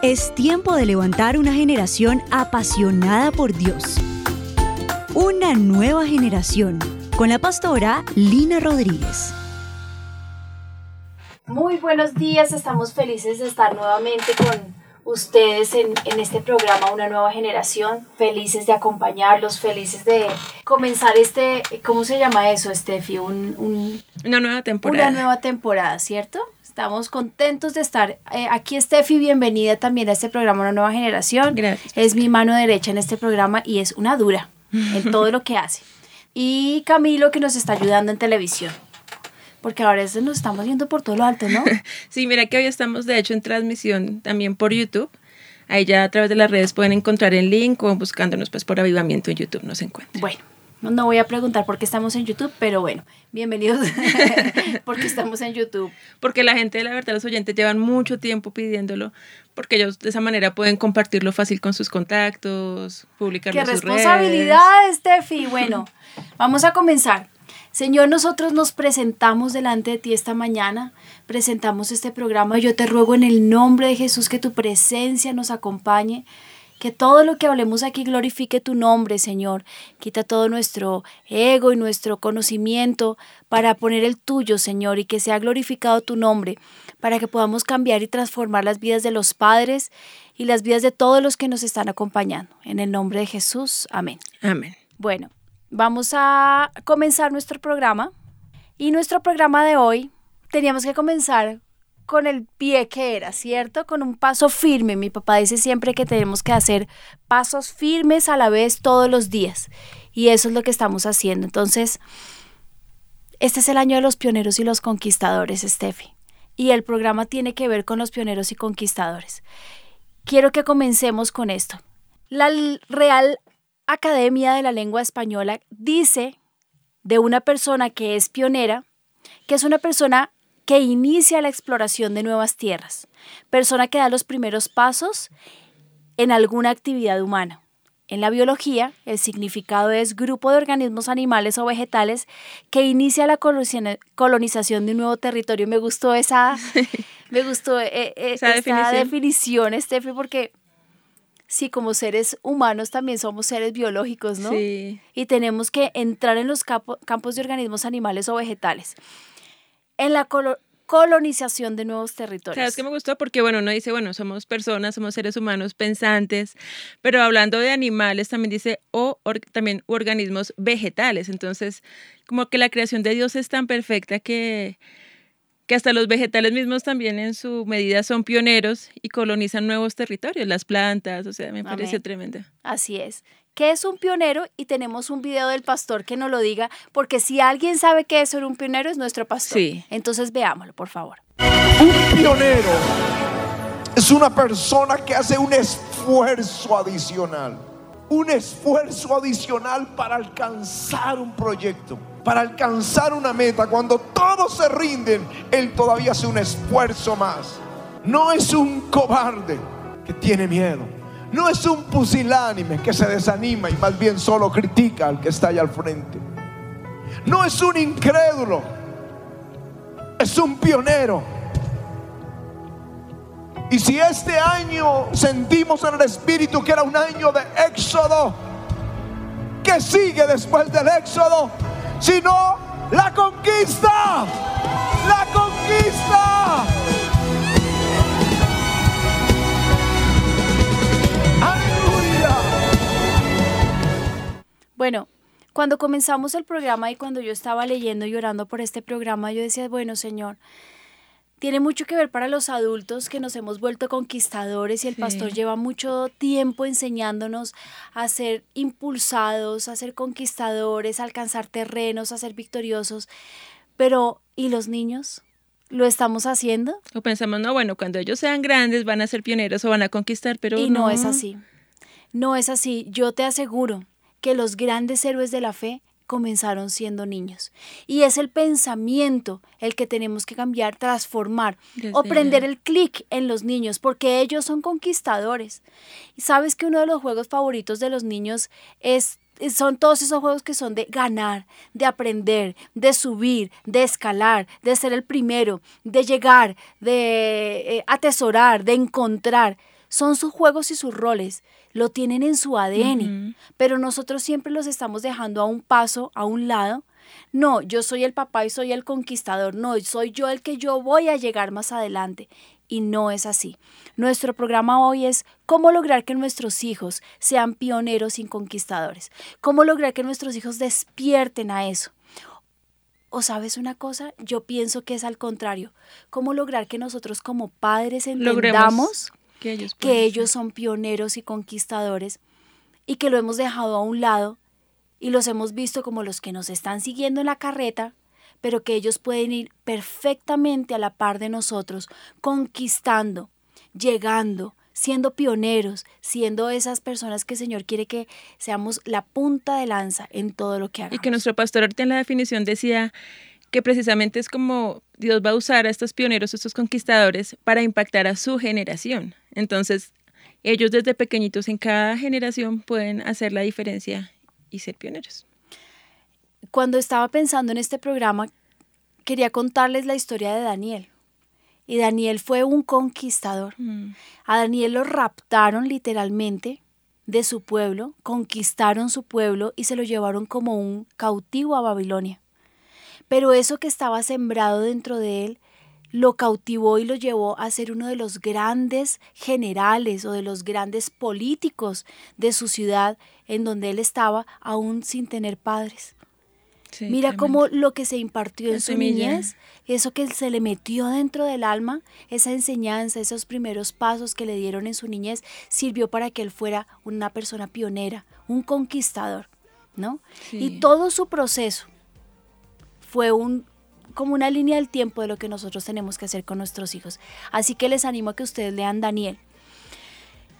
Es tiempo de levantar una generación apasionada por Dios. Una nueva generación con la pastora Lina Rodríguez. Muy buenos días, estamos felices de estar nuevamente con ustedes en, este programa Una Nueva Generación, felices de acompañarlos, felices de comenzar este, ¿cómo se llama eso, Steffi? Un, una nueva temporada. Una nueva temporada, ¿cierto? Estamos contentos de estar eh, aquí, Steffi. Bienvenida también a este programa Una Nueva Generación. Gracias. Es mi mano derecha en este programa y es una dura en todo lo que hace. Y Camilo, que nos está ayudando en televisión. Porque ahora nos estamos viendo por todo lo alto, ¿no? sí, mira que hoy estamos de hecho en transmisión también por YouTube. Ahí ya a través de las redes pueden encontrar el link o buscándonos pues por avivamiento en YouTube nos encuentran. Bueno, no voy a preguntar por qué estamos en YouTube, pero bueno, bienvenidos porque estamos en YouTube. Porque la gente, la verdad, los oyentes llevan mucho tiempo pidiéndolo, porque ellos de esa manera pueden compartirlo fácil con sus contactos, publicarlo en sus redes. ¡Qué responsabilidad, Steffi! Bueno, vamos a comenzar. Señor, nosotros nos presentamos delante de ti esta mañana, presentamos este programa. Yo te ruego en el nombre de Jesús que tu presencia nos acompañe que todo lo que hablemos aquí glorifique tu nombre, Señor. Quita todo nuestro ego y nuestro conocimiento para poner el tuyo, Señor, y que sea glorificado tu nombre, para que podamos cambiar y transformar las vidas de los padres y las vidas de todos los que nos están acompañando. En el nombre de Jesús, amén. Amén. Bueno, vamos a comenzar nuestro programa. Y nuestro programa de hoy teníamos que comenzar con el pie que era, ¿cierto? Con un paso firme. Mi papá dice siempre que tenemos que hacer pasos firmes a la vez todos los días. Y eso es lo que estamos haciendo. Entonces, este es el año de los pioneros y los conquistadores, Steffi. Y el programa tiene que ver con los pioneros y conquistadores. Quiero que comencemos con esto. La Real Academia de la Lengua Española dice de una persona que es pionera, que es una persona que inicia la exploración de nuevas tierras, persona que da los primeros pasos en alguna actividad humana. En la biología, el significado es grupo de organismos animales o vegetales que inicia la colonización de un nuevo territorio. Me gustó esa, me gustó eh, eh, esa definición, Steffi, porque sí, como seres humanos también somos seres biológicos, ¿no? Sí. Y tenemos que entrar en los campos de organismos animales o vegetales en la colonización de nuevos territorios. ¿Sabes que me gustó? Porque, bueno, uno dice, bueno, somos personas, somos seres humanos pensantes, pero hablando de animales también dice, o también organismos vegetales. Entonces, como que la creación de Dios es tan perfecta que, que hasta los vegetales mismos también en su medida son pioneros y colonizan nuevos territorios, las plantas, o sea, me parece tremendo. Así es qué es un pionero y tenemos un video del pastor que nos lo diga, porque si alguien sabe qué es ser un pionero es nuestro pastor. Sí. Entonces veámoslo, por favor. Un pionero es una persona que hace un esfuerzo adicional, un esfuerzo adicional para alcanzar un proyecto, para alcanzar una meta. Cuando todos se rinden, él todavía hace un esfuerzo más. No es un cobarde que tiene miedo no es un pusilánime que se desanima y más bien solo critica al que está allá al frente. No es un incrédulo, es un pionero. Y si este año sentimos en el Espíritu que era un año de éxodo, ¿qué sigue después del éxodo? Sino la conquista, la conquista. Bueno, cuando comenzamos el programa y cuando yo estaba leyendo y orando por este programa, yo decía, bueno, Señor, tiene mucho que ver para los adultos que nos hemos vuelto conquistadores y el pastor lleva mucho tiempo enseñándonos a ser impulsados, a ser conquistadores, a alcanzar terrenos, a ser victoriosos. Pero, ¿y los niños? ¿Lo estamos haciendo? O pensamos, no, bueno, cuando ellos sean grandes van a ser pioneros o van a conquistar, pero... Y no es así. No es así. Yo te aseguro que los grandes héroes de la fe comenzaron siendo niños. Y es el pensamiento el que tenemos que cambiar, transformar o prender el clic en los niños, porque ellos son conquistadores. Y sabes que uno de los juegos favoritos de los niños es son todos esos juegos que son de ganar, de aprender, de subir, de escalar, de ser el primero, de llegar, de eh, atesorar, de encontrar son sus juegos y sus roles, lo tienen en su ADN, pero nosotros siempre los estamos dejando a un paso, a un lado. No, yo soy el papá y soy el conquistador, no, soy yo el que yo voy a llegar más adelante. Y no es así. Nuestro programa hoy es cómo lograr que nuestros hijos sean pioneros y conquistadores. Cómo lograr que nuestros hijos despierten a eso. O sabes una cosa, yo pienso que es al contrario. ¿Cómo lograr que nosotros como padres entendamos que ellos, que ellos son pioneros y conquistadores y que lo hemos dejado a un lado y los hemos visto como los que nos están siguiendo en la carreta, pero que ellos pueden ir perfectamente a la par de nosotros, conquistando, llegando, siendo pioneros, siendo esas personas que el Señor quiere que seamos la punta de lanza en todo lo que hagamos. Y que nuestro pastor en la definición decía que precisamente es como Dios va a usar a estos pioneros, a estos conquistadores, para impactar a su generación. Entonces, ellos desde pequeñitos en cada generación pueden hacer la diferencia y ser pioneros. Cuando estaba pensando en este programa, quería contarles la historia de Daniel. Y Daniel fue un conquistador. Mm. A Daniel lo raptaron literalmente de su pueblo, conquistaron su pueblo y se lo llevaron como un cautivo a Babilonia. Pero eso que estaba sembrado dentro de él lo cautivó y lo llevó a ser uno de los grandes generales o de los grandes políticos de su ciudad en donde él estaba aún sin tener padres. Mira cómo lo que se impartió en su niñez, eso que se le metió dentro del alma, esa enseñanza, esos primeros pasos que le dieron en su niñez, sirvió para que él fuera una persona pionera, un conquistador, ¿no? Y todo su proceso fue un como una línea del tiempo de lo que nosotros tenemos que hacer con nuestros hijos. Así que les animo a que ustedes lean Daniel.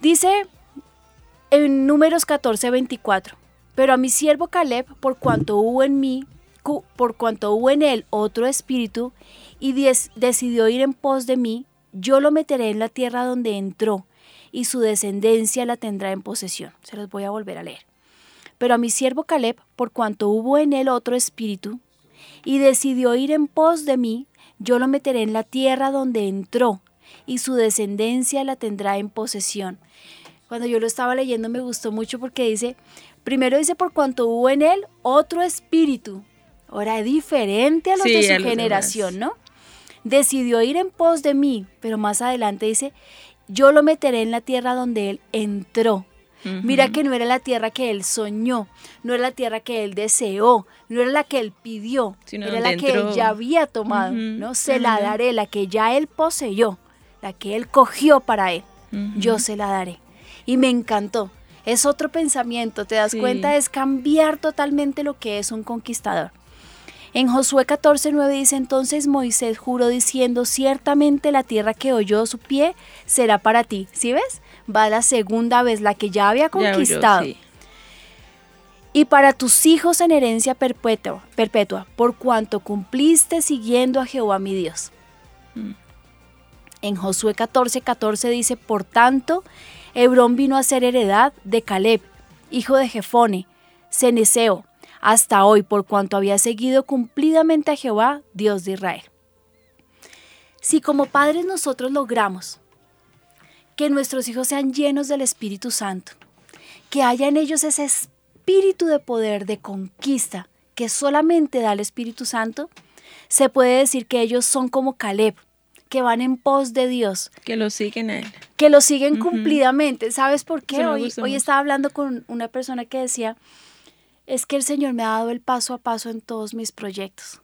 Dice en números 14, 24. Pero a mi siervo Caleb, por cuanto hubo en mí, por cuanto hubo en él otro espíritu, y decidió ir en pos de mí, yo lo meteré en la tierra donde entró, y su descendencia la tendrá en posesión. Se los voy a volver a leer. Pero a mi siervo Caleb, por cuanto hubo en él otro espíritu, y decidió ir en pos de mí, yo lo meteré en la tierra donde entró, y su descendencia la tendrá en posesión. Cuando yo lo estaba leyendo me gustó mucho porque dice, Primero dice, por cuanto hubo en él otro espíritu. Ahora, diferente a los de su generación, ¿no? Decidió ir en pos de mí, pero más adelante dice, yo lo meteré en la tierra donde él entró. Mira que no era la tierra que él soñó, no era la tierra que él deseó, no era la que él pidió, era la que él ya había tomado, ¿no? Se la daré, la que ya él poseyó, la que él cogió para él, yo se la daré. Y me encantó, es otro pensamiento, te das cuenta, es cambiar totalmente lo que es un conquistador. En Josué 14:9 dice entonces Moisés juró diciendo, ciertamente la tierra que oyó su pie será para ti. ¿Sí ves? Va la segunda vez, la que ya había conquistado. Y para tus hijos en herencia perpetua, perpetua, por cuanto cumpliste siguiendo a Jehová mi Dios. Mm. En Josué 14:14 14 dice, por tanto, Hebrón vino a ser heredad de Caleb, hijo de Jefone, Ceneseo, hasta hoy por cuanto había seguido cumplidamente a Jehová, Dios de Israel. Si como padres nosotros logramos que nuestros hijos sean llenos del Espíritu Santo, que haya en ellos ese espíritu de poder, de conquista, que solamente da el Espíritu Santo, se puede decir que ellos son como Caleb, que van en pos de Dios. Que lo siguen a Él. Que lo siguen cumplidamente. ¿Sabes por qué? Hoy, hoy estaba hablando con una persona que decía, es que el Señor me ha dado el paso a paso en todos mis proyectos.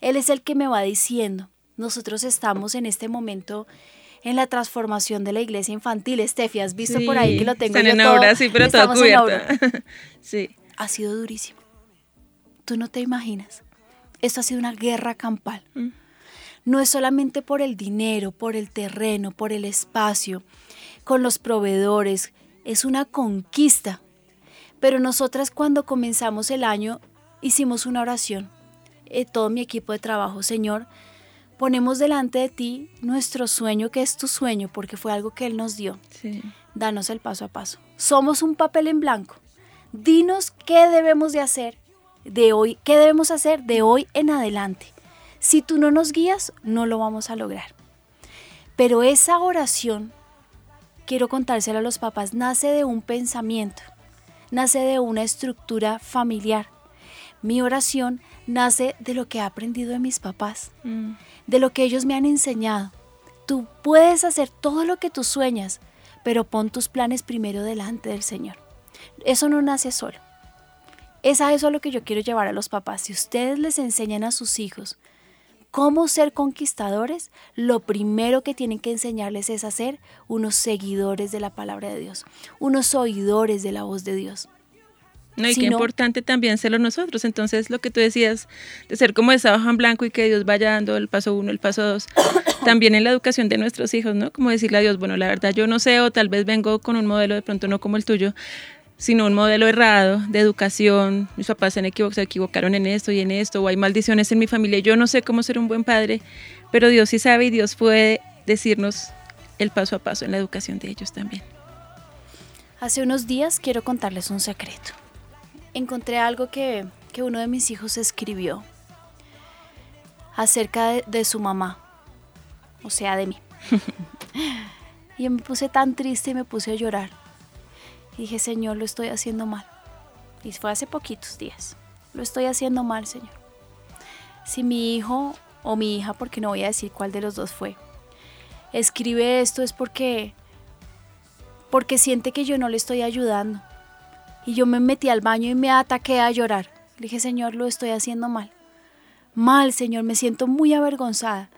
Él es el que me va diciendo. Nosotros estamos en este momento en la transformación de la iglesia infantil. Estefi, ¿has visto por ahí que lo tengo están en obra, sí, pero todo cubierto. sí. Ha sido durísimo. Tú no te imaginas. Esto ha sido una guerra campal. Mm no es solamente por el dinero, por el terreno, por el espacio, con los proveedores, es una conquista. Pero nosotras cuando comenzamos el año hicimos una oración, eh, todo mi equipo de trabajo, Señor, ponemos delante de ti nuestro sueño, que es tu sueño, porque fue algo que Él nos dio. Danos el paso a paso. Somos un papel en blanco. Dinos qué debemos de hacer de hoy, qué debemos hacer de hoy en adelante. Si tú no nos guías, no lo vamos a lograr. Pero esa oración quiero contárselo a los papás, nace de un pensamiento, nace de una estructura familiar. Mi oración nace de lo que he aprendido de mis papás, Mm. de lo que ellos me han enseñado. Tú puedes hacer todo lo que tú sueñas, pero pon tus planes primero delante del Señor. Eso no nace solo. Es a eso a lo que yo quiero llevar a los papás. Si ustedes les enseñan a sus hijos cómo ser conquistadores, lo primero que tienen que enseñarles es a ser unos seguidores de la palabra de Dios, unos oidores de la voz de Dios. No, y Si qué no- importante también serlo nosotros. Entonces, lo que tú decías de ser como esa hoja en blanco y que Dios vaya dando el paso uno, el paso dos, también en la educación de nuestros hijos, ¿no? Como decirle a Dios, bueno, la verdad yo no sé, o tal vez vengo con un modelo de pronto no como el tuyo, sino un modelo errado de educación. Mis papás se, equivo- se equivocaron en esto y en esto, o hay maldiciones en mi familia. Yo no sé cómo ser un buen padre, pero Dios sí sabe y Dios puede decirnos el paso a paso en la educación de ellos también. Hace unos días quiero contarles un secreto. Encontré algo que, que uno de mis hijos escribió acerca de, de su mamá, o sea, de mí. y me puse tan triste y me puse a llorar. Dije, Señor, lo estoy haciendo mal. Y fue hace poquitos días. Lo estoy haciendo mal, Señor. Si mi hijo o mi hija, porque no voy a decir cuál de los dos fue, escribe esto es porque porque siente que yo no le estoy ayudando. Y yo me metí al baño y me ataqué a llorar. Le dije, Señor, lo estoy haciendo mal. Mal, Señor, me siento muy avergonzada.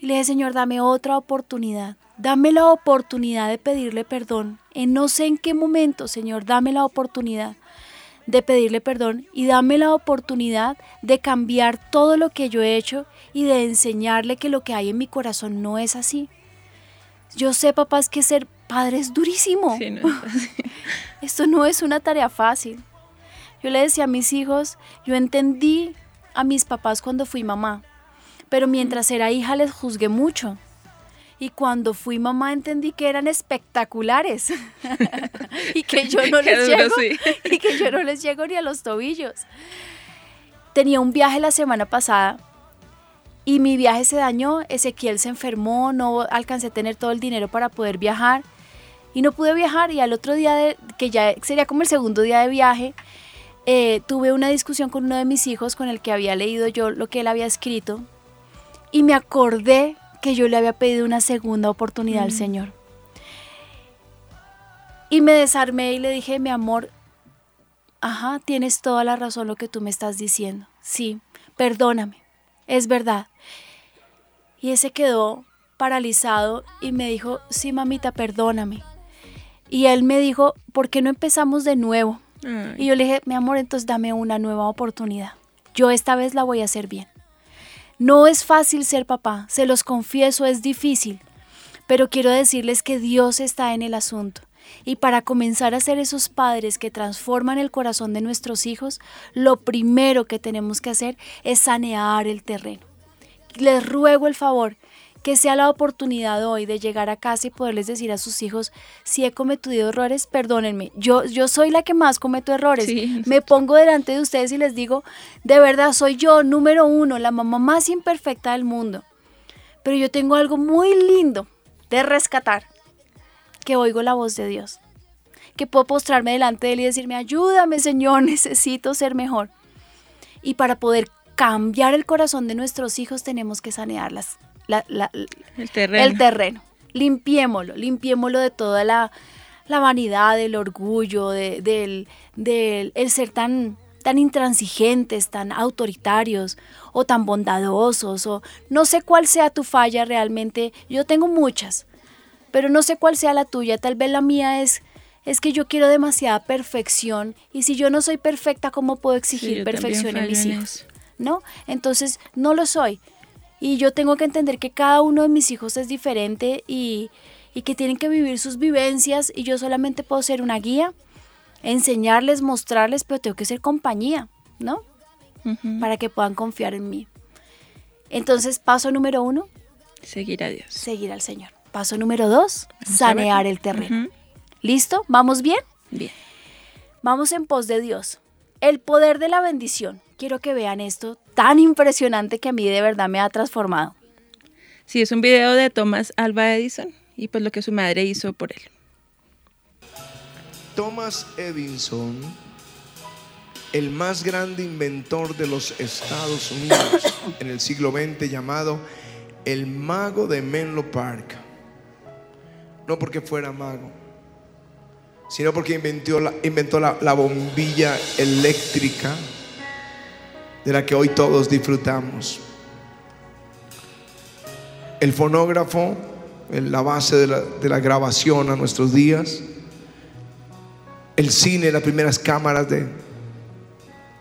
Y le dije, Señor, dame otra oportunidad. Dame la oportunidad de pedirle perdón. En no sé en qué momento, Señor, dame la oportunidad de pedirle perdón y dame la oportunidad de cambiar todo lo que yo he hecho y de enseñarle que lo que hay en mi corazón no es así. Yo sé, papás, que ser padre es durísimo. Sí, no es fácil. Esto no es una tarea fácil. Yo le decía a mis hijos, yo entendí a mis papás cuando fui mamá, pero mientras era hija les juzgué mucho. Y cuando fui mamá entendí que eran espectaculares. Y que yo no les llego y que yo no les llego ni a los tobillos. Tenía un viaje la semana pasada y mi viaje se dañó, Ezequiel se enfermó, no alcancé a tener todo el dinero para poder viajar y no pude viajar. Y al otro día, de, que ya sería como el segundo día de viaje, eh, tuve una discusión con uno de mis hijos con el que había leído yo lo que él había escrito y me acordé que yo le había pedido una segunda oportunidad al Señor. Y me desarmé y le dije, mi amor, ajá, tienes toda la razón lo que tú me estás diciendo. Sí, perdóname, es verdad. Y ese quedó paralizado y me dijo, sí, mamita, perdóname. Y él me dijo, ¿por qué no empezamos de nuevo? Y yo le dije, mi amor, entonces dame una nueva oportunidad. Yo esta vez la voy a hacer bien. No es fácil ser papá, se los confieso, es difícil, pero quiero decirles que Dios está en el asunto. Y para comenzar a ser esos padres que transforman el corazón de nuestros hijos, lo primero que tenemos que hacer es sanear el terreno. Les ruego el favor que sea la oportunidad hoy de llegar a casa y poderles decir a sus hijos, si he cometido errores, perdónenme. Yo, yo soy la que más cometo errores. Sí. Me pongo delante de ustedes y les digo, de verdad soy yo, número uno, la mamá más imperfecta del mundo. Pero yo tengo algo muy lindo de rescatar, que oigo la voz de Dios. Que puedo postrarme delante de Él y decirme, ayúdame Señor, necesito ser mejor. Y para poder cambiar el corazón de nuestros hijos tenemos que sanear las, la- la- El terreno. el terreno. Limpiémoslo, limpiémoslo de toda la, la vanidad, el orgullo, de- del, del el ser tan, tan intransigentes, tan autoritarios o tan bondadosos o no sé cuál sea tu falla realmente. Yo tengo muchas, pero no sé cuál sea la tuya. Tal vez la mía es es que yo quiero demasiada perfección y si yo no soy perfecta, ¿cómo puedo exigir perfección en mis hijos? ¿no? Entonces, no lo soy. Y yo tengo que entender que cada uno de mis hijos es diferente y, y que tienen que vivir sus vivencias y yo solamente puedo ser una guía, enseñarles, mostrarles, pero tengo que ser compañía, ¿no? Para que puedan confiar en mí. Entonces, paso número uno, Seguir a Dios. seguir al Señor. Paso número dos, Vamos sanear el terreno. ¿Listo? ¿Vamos bien? Bien. Vamos en pos de Dios. El poder de la bendición. Quiero que vean esto tan impresionante que a mí de verdad me ha transformado. Sí, es un video de Thomas Alva Edison. y pues lo que su madre hizo por él. Thomas Edison, el más grande inventor de los Estados Unidos en el siglo XX, llamado el mago de Menlo Park. No porque fuera mago, sino porque inventó, la, inventó la, la bombilla eléctrica de la que hoy todos disfrutamos. El fonógrafo, la base de la, de la grabación a nuestros días. El cine, las primeras cámaras de,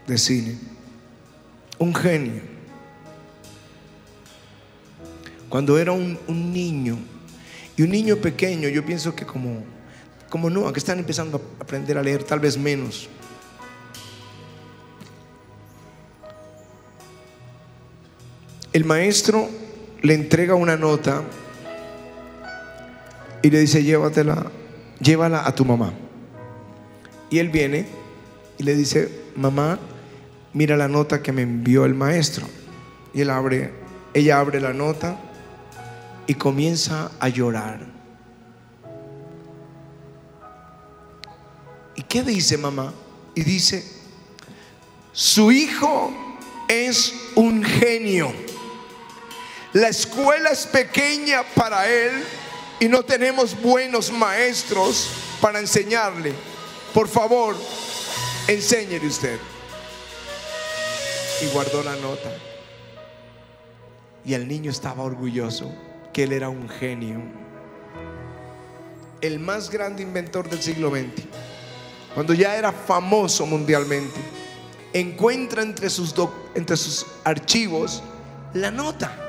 de cine. Un genio. Cuando era un, un niño, y un niño pequeño, yo pienso que como, como no, que están empezando a aprender a leer, tal vez menos. El maestro le entrega una nota y le dice, llévatela, llévala a tu mamá. Y él viene y le dice, mamá, mira la nota que me envió el maestro. Y él abre, ella abre la nota y comienza a llorar. ¿Y qué dice mamá? Y dice, su hijo es un genio. La escuela es pequeña para él y no tenemos buenos maestros para enseñarle. Por favor, enséñele usted. Y guardó la nota. Y el niño estaba orgulloso que él era un genio. El más grande inventor del siglo XX. Cuando ya era famoso mundialmente. Encuentra entre sus, entre sus archivos la nota.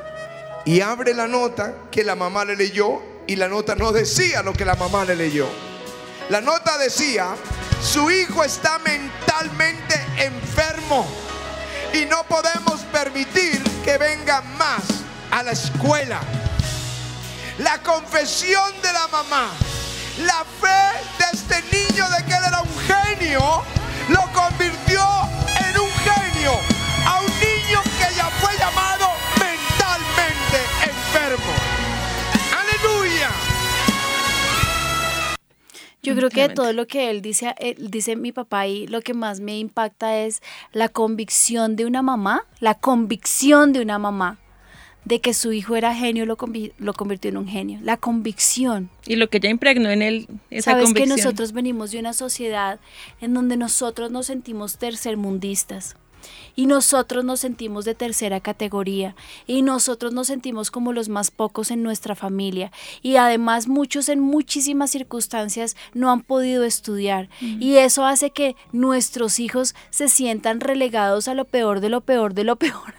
Y abre la nota que la mamá le leyó y la nota no decía lo que la mamá le leyó. La nota decía, su hijo está mentalmente enfermo y no podemos permitir que venga más a la escuela. La confesión de la mamá, la fe de este niño de que él era un genio, lo convirtió Yo creo que todo lo que él dice, él dice mi papá y lo que más me impacta es la convicción de una mamá, la convicción de una mamá de que su hijo era genio lo, lo convirtió en un genio, la convicción. Y lo que ya impregnó en él esa Sabes convicción. que nosotros venimos de una sociedad en donde nosotros nos sentimos tercermundistas y nosotros nos sentimos de tercera categoría. Y nosotros nos sentimos como los más pocos en nuestra familia. Y además muchos en muchísimas circunstancias no han podido estudiar. Y eso hace que nuestros hijos se sientan relegados a lo peor de lo peor de lo peor.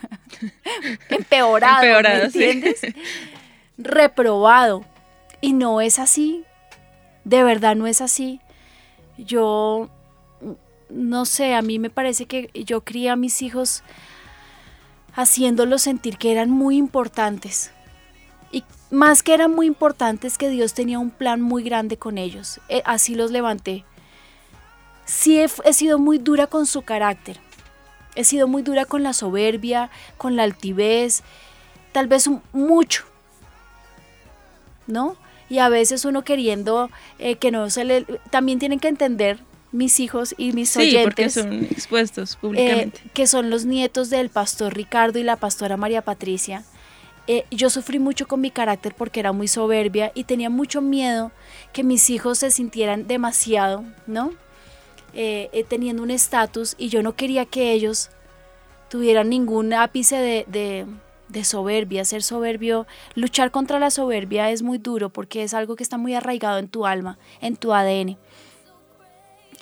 Empeorado, Empeorado, ¿me sí. entiendes? reprobado. Y no es así. De verdad no es así. Yo no sé, a mí me parece que yo crié a mis hijos haciéndolos sentir que eran muy importantes. Y más que eran muy importantes, que Dios tenía un plan muy grande con ellos. Eh, así los levanté. Sí he, sido muy dura con su carácter. He sido muy dura con la soberbia, con la altivez, tal vez mucho. ¿No? Y a veces uno queriendo eh, que no se le... También tienen que entender mis hijos y mis Sí, oyentes porque son expuestos eh, públicamente. que son los nietos del pastor Ricardo y la pastora María Patricia. Eh, yo sufrí mucho con mi carácter porque era muy soberbia y tenía mucho miedo que mis hijos se sintieran demasiado, ¿no? Eh, eh, teniendo un estatus y yo no quería que ellos tuvieran ningún ápice de, de- de soberbia. Ser soberbio, luchar contra la soberbia es muy duro porque es algo que está muy arraigado en tu alma, en tu ADN.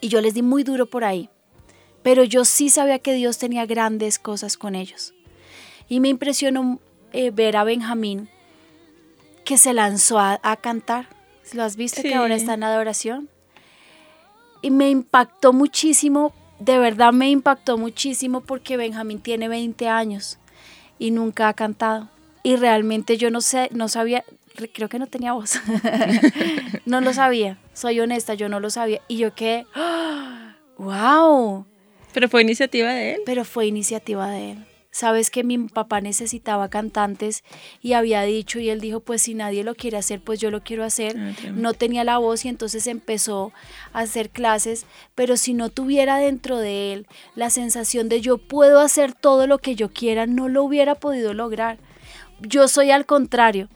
Y yo les di muy duro por ahí pero yo sí sabía que Dios tenía grandes cosas con ellos. Y me impresionó eh, ver a Benjamín que se lanzó a, a cantar. ¿Lo has visto Sí. que ahora está en adoración? Y me impactó muchísimo, de verdad me impactó muchísimo porque Benjamín tiene 20 años y nunca ha cantado. Y realmente yo no sé, no sabía, creo que no tenía voz. no lo sabía, soy honesta, yo no lo sabía. Y yo quedé, ¡wow! Pero fue iniciativa de él. pero fue iniciativa de él. sabes que mi papá necesitaba cantantes y había dicho y él dijo, pues si nadie lo quiere hacer, pues yo lo quiero hacer. Ah, no tenía la voz y entonces empezó a hacer clases, pero si no tuviera dentro de él la sensación de yo puedo hacer todo lo que yo quiera, no lo hubiera podido lograr. Yo soy al contrario.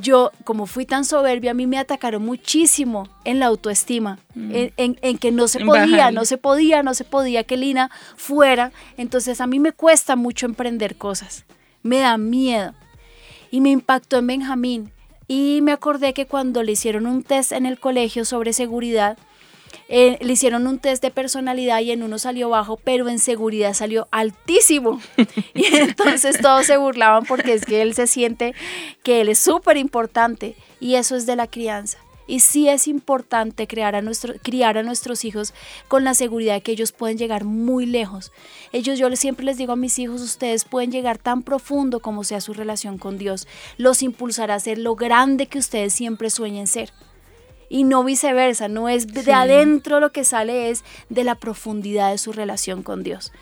Yo, como fui tan soberbia, a mí me atacaron muchísimo en la autoestima, en, en- en que no se podía, no se podía, no se podía que Lina fuera. Entonces a mí me cuesta mucho emprender cosas, me da miedo. Y me impactó en Benjamín. Y me acordé que cuando le hicieron un test en el colegio sobre seguridad, eh, le hicieron un test de personalidad y en uno salió bajo, pero en seguridad salió altísimo. Y entonces todos se burlaban porque es que él se siente que él es súper importante y eso es de la crianza. Y sí es importante crear a nuestro, criar a nuestros hijos con la seguridad de que ellos pueden llegar muy lejos. Ellos, yo siempre les digo a mis hijos, ustedes pueden llegar tan profundo como sea su relación con Dios. Los impulsará a ser lo grande que ustedes siempre sueñen ser y no viceversa, no es de Sí. adentro lo que sale, es de la profundidad de su relación con Dios.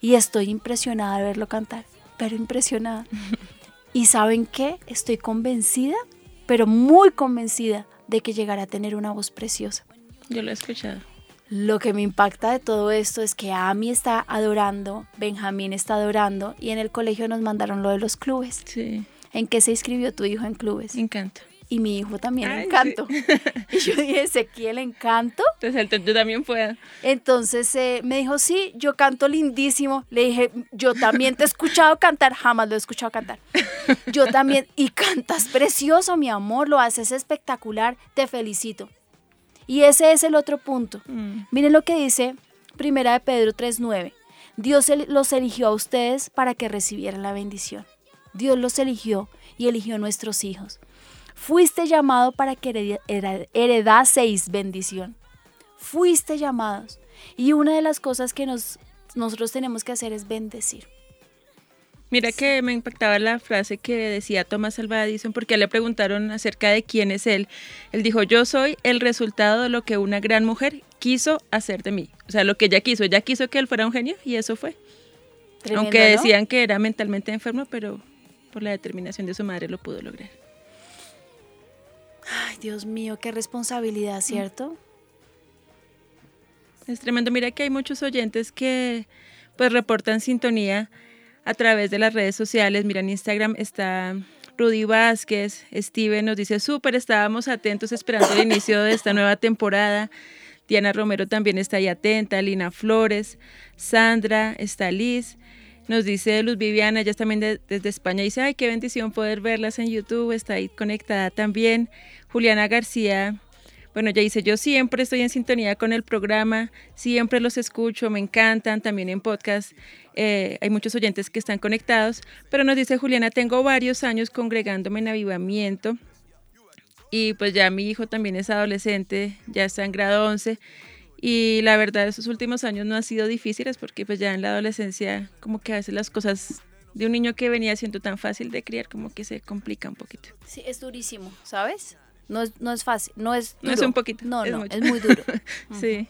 Y estoy impresionada de verlo cantar, pero impresionada. y saben qué, estoy convencida, pero muy convencida de que llegará a tener una voz preciosa. Yo lo he escuchado. Lo que me impacta de todo esto es que Ami está adorando, Benjamín está adorando y en el colegio nos mandaron lo de los clubes. Sí, ¿En qué se inscribió tu hijo en clubes? encanto. Y mi hijo también Ay, en sí. canto. Y yo dije, Ezequiel, encanto. Entonces el- yo también puedo. Entonces eh, me dijo, sí, yo canto lindísimo. Le dije, yo también te he escuchado cantar, jamás lo he escuchado cantar. Yo también, y cantas precioso, mi amor, lo haces espectacular, te felicito. Y ese es el otro punto. Mm. Miren lo que dice Primera de Pedro 3.9. Dios los eligió a ustedes para que recibieran la bendición. Dios los eligió y eligió a nuestros hijos. Fuiste llamado para que heredaseis bendición. Fuiste llamados. Y una de las cosas que nos, nosotros tenemos que hacer es bendecir. Mira que me impactaba la frase que decía Thomas Alva Edison porque le preguntaron acerca de quién es él. Él dijo, yo soy el resultado de lo que una gran mujer quiso hacer de mí. O sea, lo que ella quiso. Ella quiso que él fuera un genio y eso fue. Tremendo, Aunque ¿no? decían que era mentalmente enfermo, pero por la determinación de su madre lo pudo lograr. Ay, Dios mío, qué responsabilidad, ¿cierto? Es tremendo. Mira que hay muchos oyentes que pues reportan sintonía a través de las redes sociales. Mira, en Instagram está Rudy Vázquez, Steven nos dice, súper, estábamos atentos esperando el inicio de esta nueva temporada. Diana Romero también está ahí atenta, Lina Flores, Sandra, está Liz. Nos dice Luz Viviana, ella también de- desde España, dice, ay, qué bendición poder verlas en YouTube, está ahí conectada también. Juliana García, bueno, ella dice, yo siempre estoy en sintonía con el programa, siempre los escucho, me encantan, también en podcast eh, hay muchos oyentes que están conectados, pero nos dice Juliana, tengo varios años congregándome en avivamiento y pues ya mi hijo también es adolescente, ya está en grado 11 y la verdad esos últimos años no han sido difíciles porque pues ya en la adolescencia como que a veces las cosas de un niño que venía siendo tan fácil de criar como que se complica un poquito. Sí, es durísimo, ¿sabes? No es, no es fácil, no es No es un poquito, No, es no, mucho. es muy duro. Sí.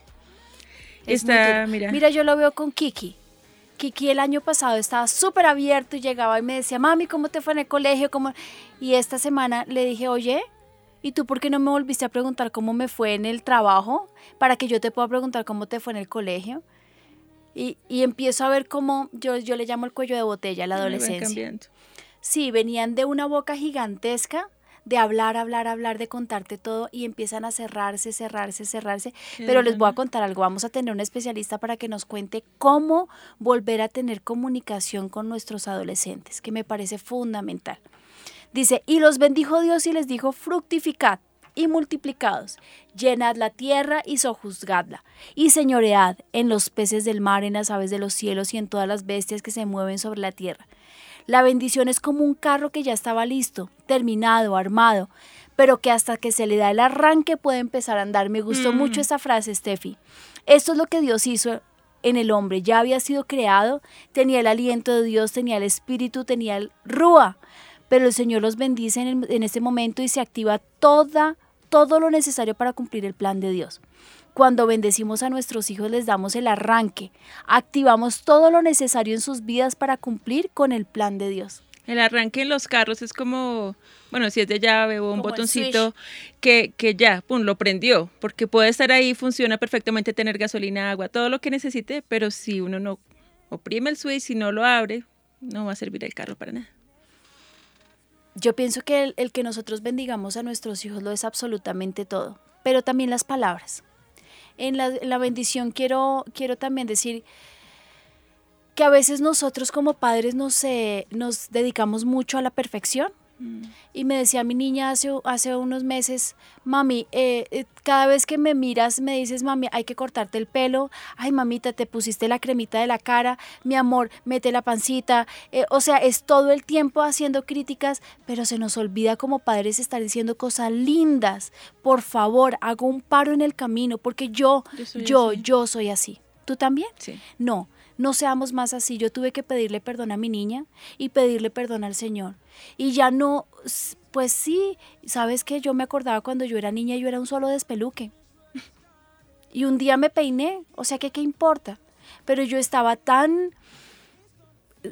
Es Está, duro. mira. yo lo veo con Kiki. Kiki el año pasado estaba súper abierto y llegaba y me decía, mami, ¿cómo te fue en el colegio? ¿Cómo? Y esta semana le dije, oye, ¿y tú por qué no me volviste a preguntar cómo me fue en el trabajo? Para que yo te pueda preguntar cómo te fue en el colegio. Y, y empiezo a ver cómo, yo, yo le llamo el cuello de botella a la adolescencia. Sí, venían de una boca gigantesca de hablar, hablar, hablar, de contarte todo y empiezan a cerrarse, cerrarse, cerrarse. Pero les voy a contar algo, vamos a tener un especialista para que nos cuente cómo volver a tener comunicación con nuestros adolescentes, que me parece fundamental. Dice, y los bendijo Dios y les dijo, fructificad y multiplicados, llenad la tierra y sojuzgadla, y señoread en los peces del mar, en las aves de los cielos y en todas las bestias que se mueven sobre la tierra. La bendición es como un carro que ya estaba listo, terminado, armado, pero que hasta que se le da el arranque puede empezar a andar. Me gustó Mm. mucho esta frase, Steffi. Esto es lo que Dios hizo en el hombre. Ya había sido creado, tenía el aliento de Dios, tenía el espíritu, tenía el rúa. Pero el Señor los bendice en, en este momento y se activa toda, todo lo necesario para cumplir el plan de Dios. Cuando bendecimos a nuestros hijos les damos el arranque, activamos todo lo necesario en sus vidas para cumplir con el plan de Dios. El arranque en los carros es como, bueno, si es de llave o un Como botoncito que, que ya, pum, lo prendió, porque puede estar ahí, funciona perfectamente, tener gasolina, agua, todo lo que necesite, pero si uno no oprime el switch, si no lo abre, no va a servir el carro para nada. Yo pienso que el, que nosotros bendigamos a nuestros hijos lo es absolutamente todo, pero también las palabras. En la, en la bendición quiero, quiero también decir que a veces nosotros como padres nos, eh, nos dedicamos mucho a la perfección. Y me decía mi niña hace, hace unos meses, mami, eh, eh, cada vez que me miras me dices, mami, hay que cortarte el pelo, ay mamita, te pusiste la cremita de la cara, mi amor, mete la pancita, Eh, o sea, es todo el tiempo haciendo críticas, pero se nos olvida como padres estar diciendo cosas lindas. Por favor, hago un paro en el camino, porque yo, Yo yo soy así. ¿Tú también? Sí. No, no seamos más así. Yo tuve que pedirle perdón a mi niña y pedirle perdón al Señor. Y ya no, pues sí, sabes que yo me acordaba cuando yo era niña, yo era un solo despeluque. Y un día me peiné, o sea que qué importa. Pero yo estaba tan,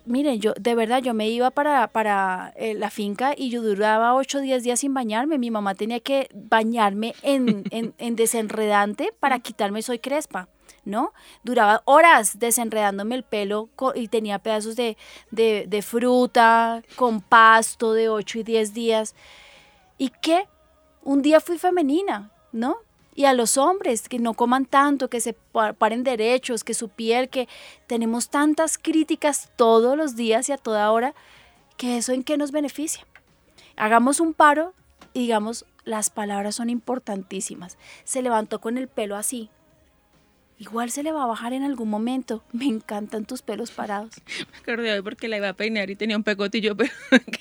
miren, yo de verdad yo me iba para, para eh, la finca y yo duraba 8 o 10 días sin bañarme. Mi mamá tenía que bañarme en, en, en desenredante para quitarme soy crespa. ¿No? Duraba horas desenredándome el pelo y tenía pedazos de, de, de fruta con pasto de 8 y 10 días. ¿Y qué? Un día fui femenina, ¿no? Y a los hombres que no coman tanto, que se pa- paren derechos, que su piel, que tenemos tantas críticas todos los días y a toda hora, que eso en qué nos beneficia. Hagamos un paro y digamos, las palabras son importantísimas. Se levantó con el pelo así. Igual se le va a bajar en algún momento. Me encantan tus pelos parados. Me acordé hoy porque la iba a peinar y tenía un pegotillo, pero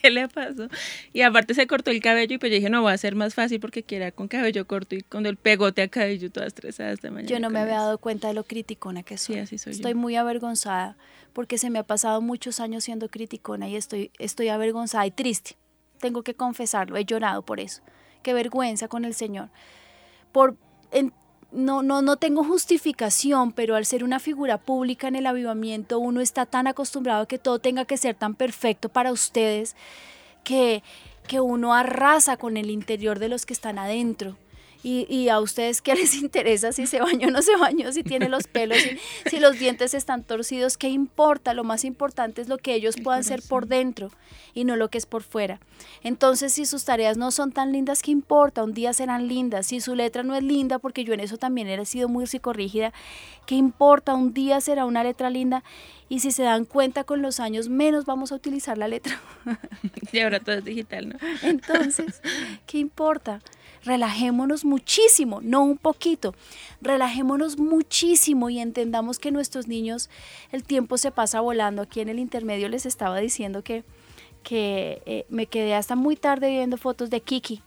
¿qué le pasó? Y aparte se cortó el cabello y pues yo dije, no, va a ser más fácil porque quiera con cabello corto y con el pegote a cabello toda estresada esta mañana. Yo no me había dado cuenta de lo criticona que soy. Sí, así soy yo. Estoy muy avergonzada porque se me ha pasado muchos años siendo criticona y estoy, estoy avergonzada y triste. Tengo que confesarlo, he llorado por eso. Qué vergüenza con el Señor. Por, en- no, no, no tengo justificación, pero al ser una figura pública en el avivamiento, uno está tan acostumbrado a que todo tenga que ser tan perfecto para ustedes que, que uno arrasa con el interior de los que están adentro. Y, y a ustedes qué les interesa si se bañó o no se bañó, si tiene los pelos, si, si los dientes están torcidos, ¿qué importa? Lo más importante es lo que ellos puedan ser por dentro y no lo que es por fuera. Entonces, si sus tareas no son tan lindas, ¿qué importa? Un día serán lindas. Si su letra no es linda, porque yo en eso también he sido muy psicorrígida, ¿qué importa? Un día será una letra linda. Y si se dan cuenta con los años, menos vamos a utilizar la letra. Y ahora todo es digital, ¿no? Entonces, ¿qué importa? Relajémonos muchísimo, no un poquito. Relajémonos muchísimo y entendamos que nuestros niños, el tiempo se pasa volando. Aquí en el intermedio les estaba diciendo que, que eh, me quedé hasta muy tarde viendo fotos de Kiki,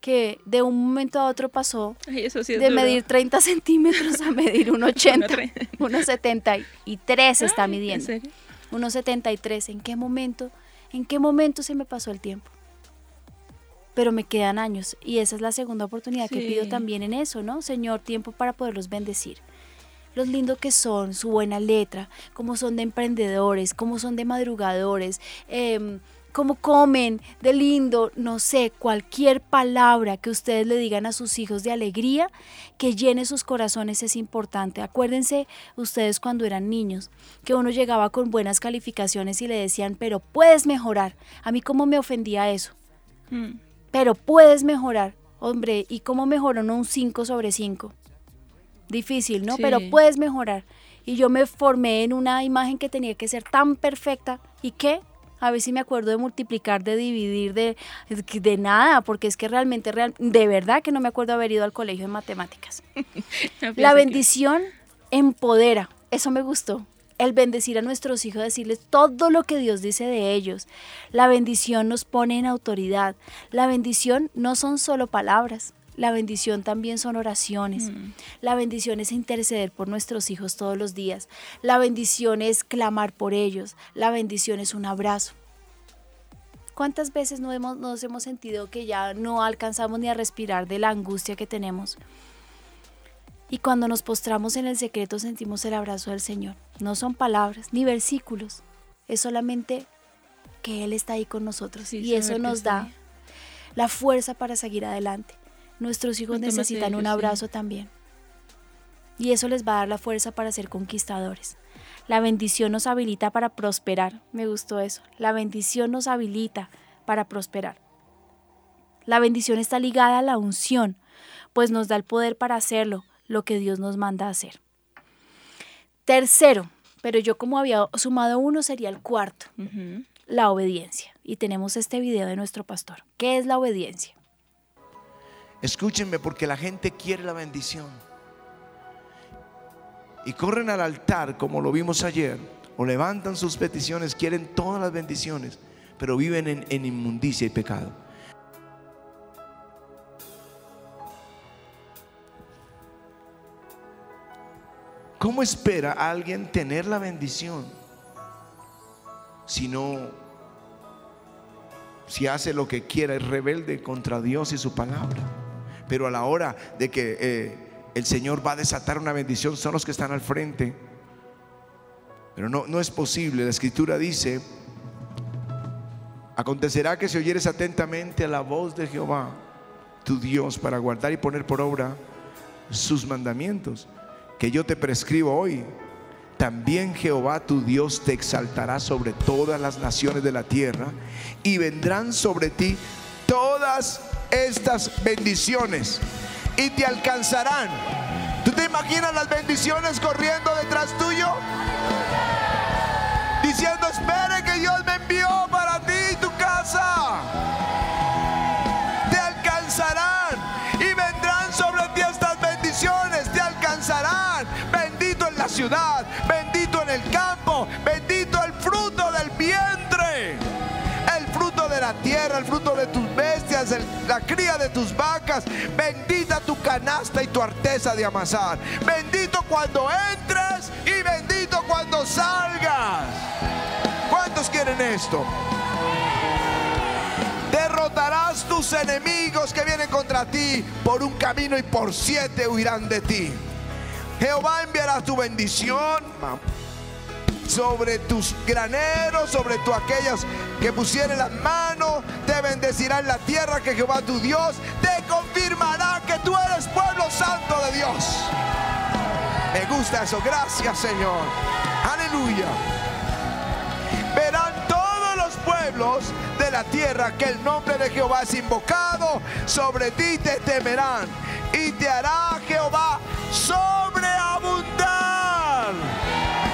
que de un momento a otro pasó Ay, eso sí es de duro. medir 30 centímetros a medir 1,80, tre- 1,73 está Ay, ¿en midiendo. serio? 1,73. ¿En qué momento? ¿En qué momento se me pasó el tiempo? Pero me quedan años y esa es la segunda oportunidad que pido también en eso, ¿no? Señor, tiempo para poderlos bendecir. Los lindos que son, su buena letra, cómo son de emprendedores, cómo son de madrugadores, em, cómo comen, de lindo, no sé, cualquier palabra que ustedes le digan a sus hijos de alegría, que llene sus corazones es importante. Acuérdense ustedes cuando eran niños, que uno llegaba con buenas calificaciones y le decían, pero puedes mejorar. A mí cómo me ofendía eso, Mm. Pero puedes mejorar. Hombre, ¿y cómo mejoró no un 5 sobre 5? Difícil, ¿no? Sí. Pero puedes mejorar. Y yo me formé en una imagen que tenía que ser tan perfecta. ¿Y qué? A ver si me acuerdo de multiplicar, de dividir, de, de nada, porque es que realmente, real, de verdad que no me acuerdo haber ido al colegio de matemáticas. No, La que- bendición empodera, eso me gustó. El bendecir a nuestros hijos, decirles todo lo que Dios dice de ellos. La bendición nos pone en autoridad. La bendición no son solo palabras. La bendición también son oraciones. La bendición es interceder por nuestros hijos todos los días. La bendición es clamar por ellos. La bendición es un abrazo. ¿Cuántas veces no hemos, nos hemos sentido que ya no alcanzamos ni a respirar de la angustia que tenemos? Y cuando nos postramos en el secreto sentimos el abrazo del Señor. No son palabras ni versículos, es solamente que Él está ahí con nosotros. Sí, y eso nos da la fuerza para seguir adelante. Nuestros hijos necesitan ellos, un sí. abrazo también. Y eso les va a dar la fuerza para ser conquistadores. La bendición nos habilita para prosperar. Me gustó eso. La bendición nos habilita para prosperar. La bendición está ligada a la unción, pues nos da el poder para hacerlo, lo que Dios nos manda a hacer. Tercero, pero yo como había sumado uno sería el cuarto, la obediencia. Y tenemos este video de nuestro pastor. ¿Qué es la obediencia? Escúchenme porque la gente quiere la bendición. Y corren al altar como lo vimos ayer. O levantan sus peticiones, quieren todas las bendiciones, pero viven en, en inmundicia y pecado. ¿Cómo espera alguien tener la bendición si no, si hace lo que quiera, es rebelde contra Dios y su palabra? Pero a la hora de que eh, el Señor va a desatar una bendición, son los que están al frente. Pero no, no es posible. La escritura dice, acontecerá que si oyeres atentamente a la voz de Jehová, tu Dios, para guardar y poner por obra sus mandamientos, que yo te prescribo hoy, también Jehová tu Dios te exaltará sobre todas las naciones de la tierra y vendrán sobre ti todas estas bendiciones y te alcanzarán. ¿Tú te imaginas las bendiciones corriendo detrás tuyo? Diciendo, espere que Dios me envió para ciudad, bendito en el campo, bendito el fruto del vientre el fruto de la tierra, el fruto de tus bestias, la cría de tus vacas. Bendita tu canasta y tu arteza de amasar. Bendito cuando entres y bendito cuando salgas. ¿Cuántos quieren esto? Derrotarás tus enemigos que vienen contra ti por un camino y por siete huirán de ti. Jehová enviará tu bendición sobre tus graneros, sobre tu aquellas que pusieren las manos, te bendecirá en la tierra que Jehová tu Dios te confirmará que tú eres pueblo santo de Dios. Me gusta eso, gracias Señor. Aleluya. Verán todos los pueblos de la tierra que el nombre de Jehová es invocado, sobre ti te temerán y te hará Jehová sobreabundar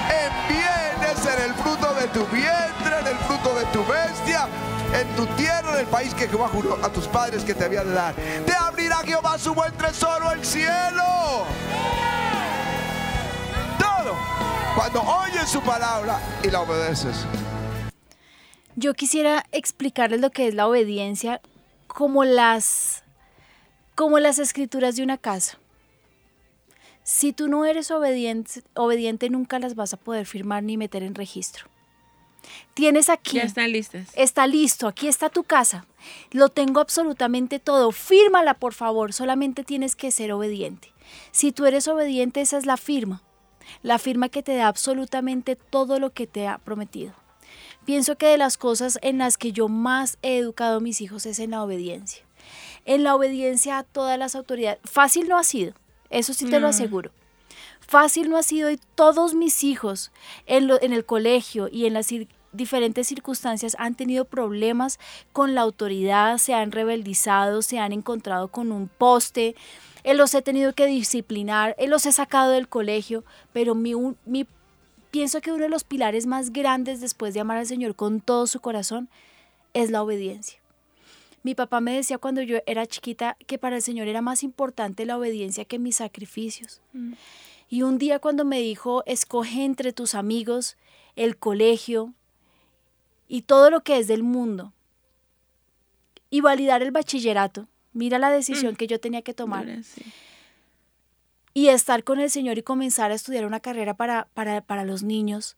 en bienes, en el fruto de tu vientre, en el fruto de tu bestia, en tu tierra, en el país que Jehová juró a tus padres que te había de dar. Te abrirá Jehová su buen tesoro, el cielo. Todo. Cuando oyes su palabra y la obedeces. Yo quisiera explicarles lo que es la obediencia como las como las escrituras de una casa. Si tú no eres obediente, obediente nunca las vas a poder firmar ni meter en registro. Tienes aquí Ya están listas. Está listo, aquí está tu casa. Lo tengo absolutamente todo. Fírmala, por favor. Solamente tienes que ser obediente. Si tú eres obediente, esa es la firma. La firma que te da absolutamente todo lo que te ha prometido. Pienso que de las cosas en las que yo más he educado a mis hijos es en la obediencia. En la obediencia a todas las autoridades. Fácil no ha sido, eso sí te lo Mm. aseguro. Fácil no ha sido y todos mis hijos en, lo- en el colegio y en las cir- diferentes circunstancias han tenido problemas con la autoridad, se han rebeldizado, se han encontrado con un poste, eh, los he tenido que disciplinar, eh, los he sacado del colegio, pero mi, un- mi- pienso que uno de los pilares más grandes después de amar al Señor con todo su corazón es la obediencia. Mi papá me decía cuando yo era chiquita que para el Señor era más importante la obediencia que mis sacrificios. Y un día cuando me dijo, escoge entre tus amigos, el colegio y todo lo que es del mundo y validar el bachillerato, mira la decisión que yo tenía que tomar sí. y estar con el Señor y comenzar a estudiar una carrera para, para, para los niños.